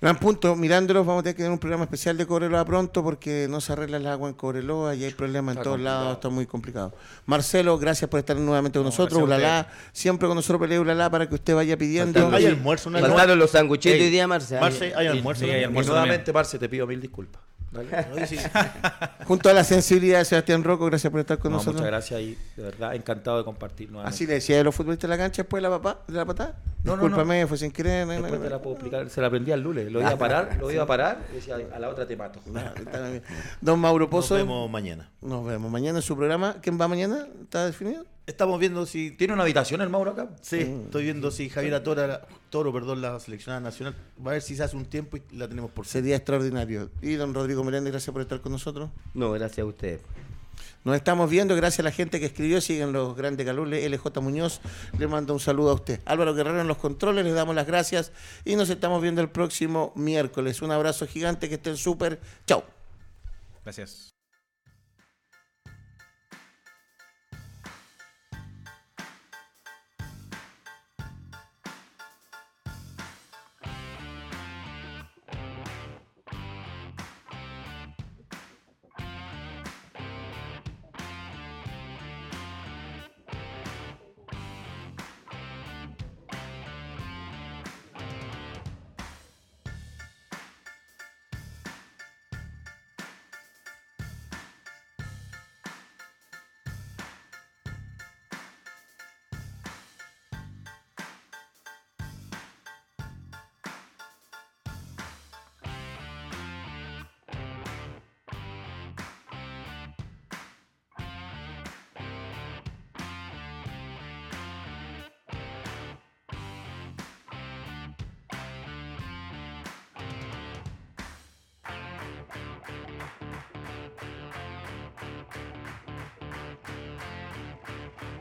Gran punto. Mirándolos, vamos a tener que tener un programa especial de Cobreloa pronto porque no se arregla el agua en Cobreloa y hay problemas en Está todos complicado. lados. Está muy complicado. Marcelo, gracias por estar nuevamente con nosotros. gracias a Ulala, siempre con nosotros pelea Ulala para que usted vaya pidiendo. Faltando- Hay almuerzo, no hay Faltaron los sanguchitos hoy día, Marce. Marce, hay almuerzo. hay ¿no? Y almuerzo nuevamente, Marce, te pido mil disculpas. Oye, sí. Junto a la sensibilidad de Sebastián Rocco, gracias por estar con No, nosotros. muchas gracias y de verdad encantado de compartir nuevamente. Así le decía a los futbolistas de la cancha después de la, papá, de la patada. No, no, Discúlpame, fue sin querer. no, no, Después no, te la no. puedo explicar. Se la aprendí al Lule. Lo iba a parar, lo iba a parar y decía, a la otra te mato. No. Don Mauro Nos Pozo. vemos mañana. Nos vemos mañana en su programa. ¿Quién va mañana? ¿Está definido? Estamos viendo si ¿Tiene una habitación el Mauro acá? Sí, estoy viendo si Javier Toro, Toro, perdón, la seleccionada nacional, va a ver si se hace un tiempo y la tenemos por ser. Sería extraordinario. Y don Rodrigo Meléndez, gracias por estar con nosotros. No, gracias a ustedes. Nos estamos viendo, gracias a la gente que escribió, siguen los grandes calules, LJ Muñoz, le mando un saludo a usted. Álvaro Guerrero en los controles, les damos las gracias y nos estamos viendo el próximo miércoles. Un abrazo gigante, que estén súper. Chao. Gracias.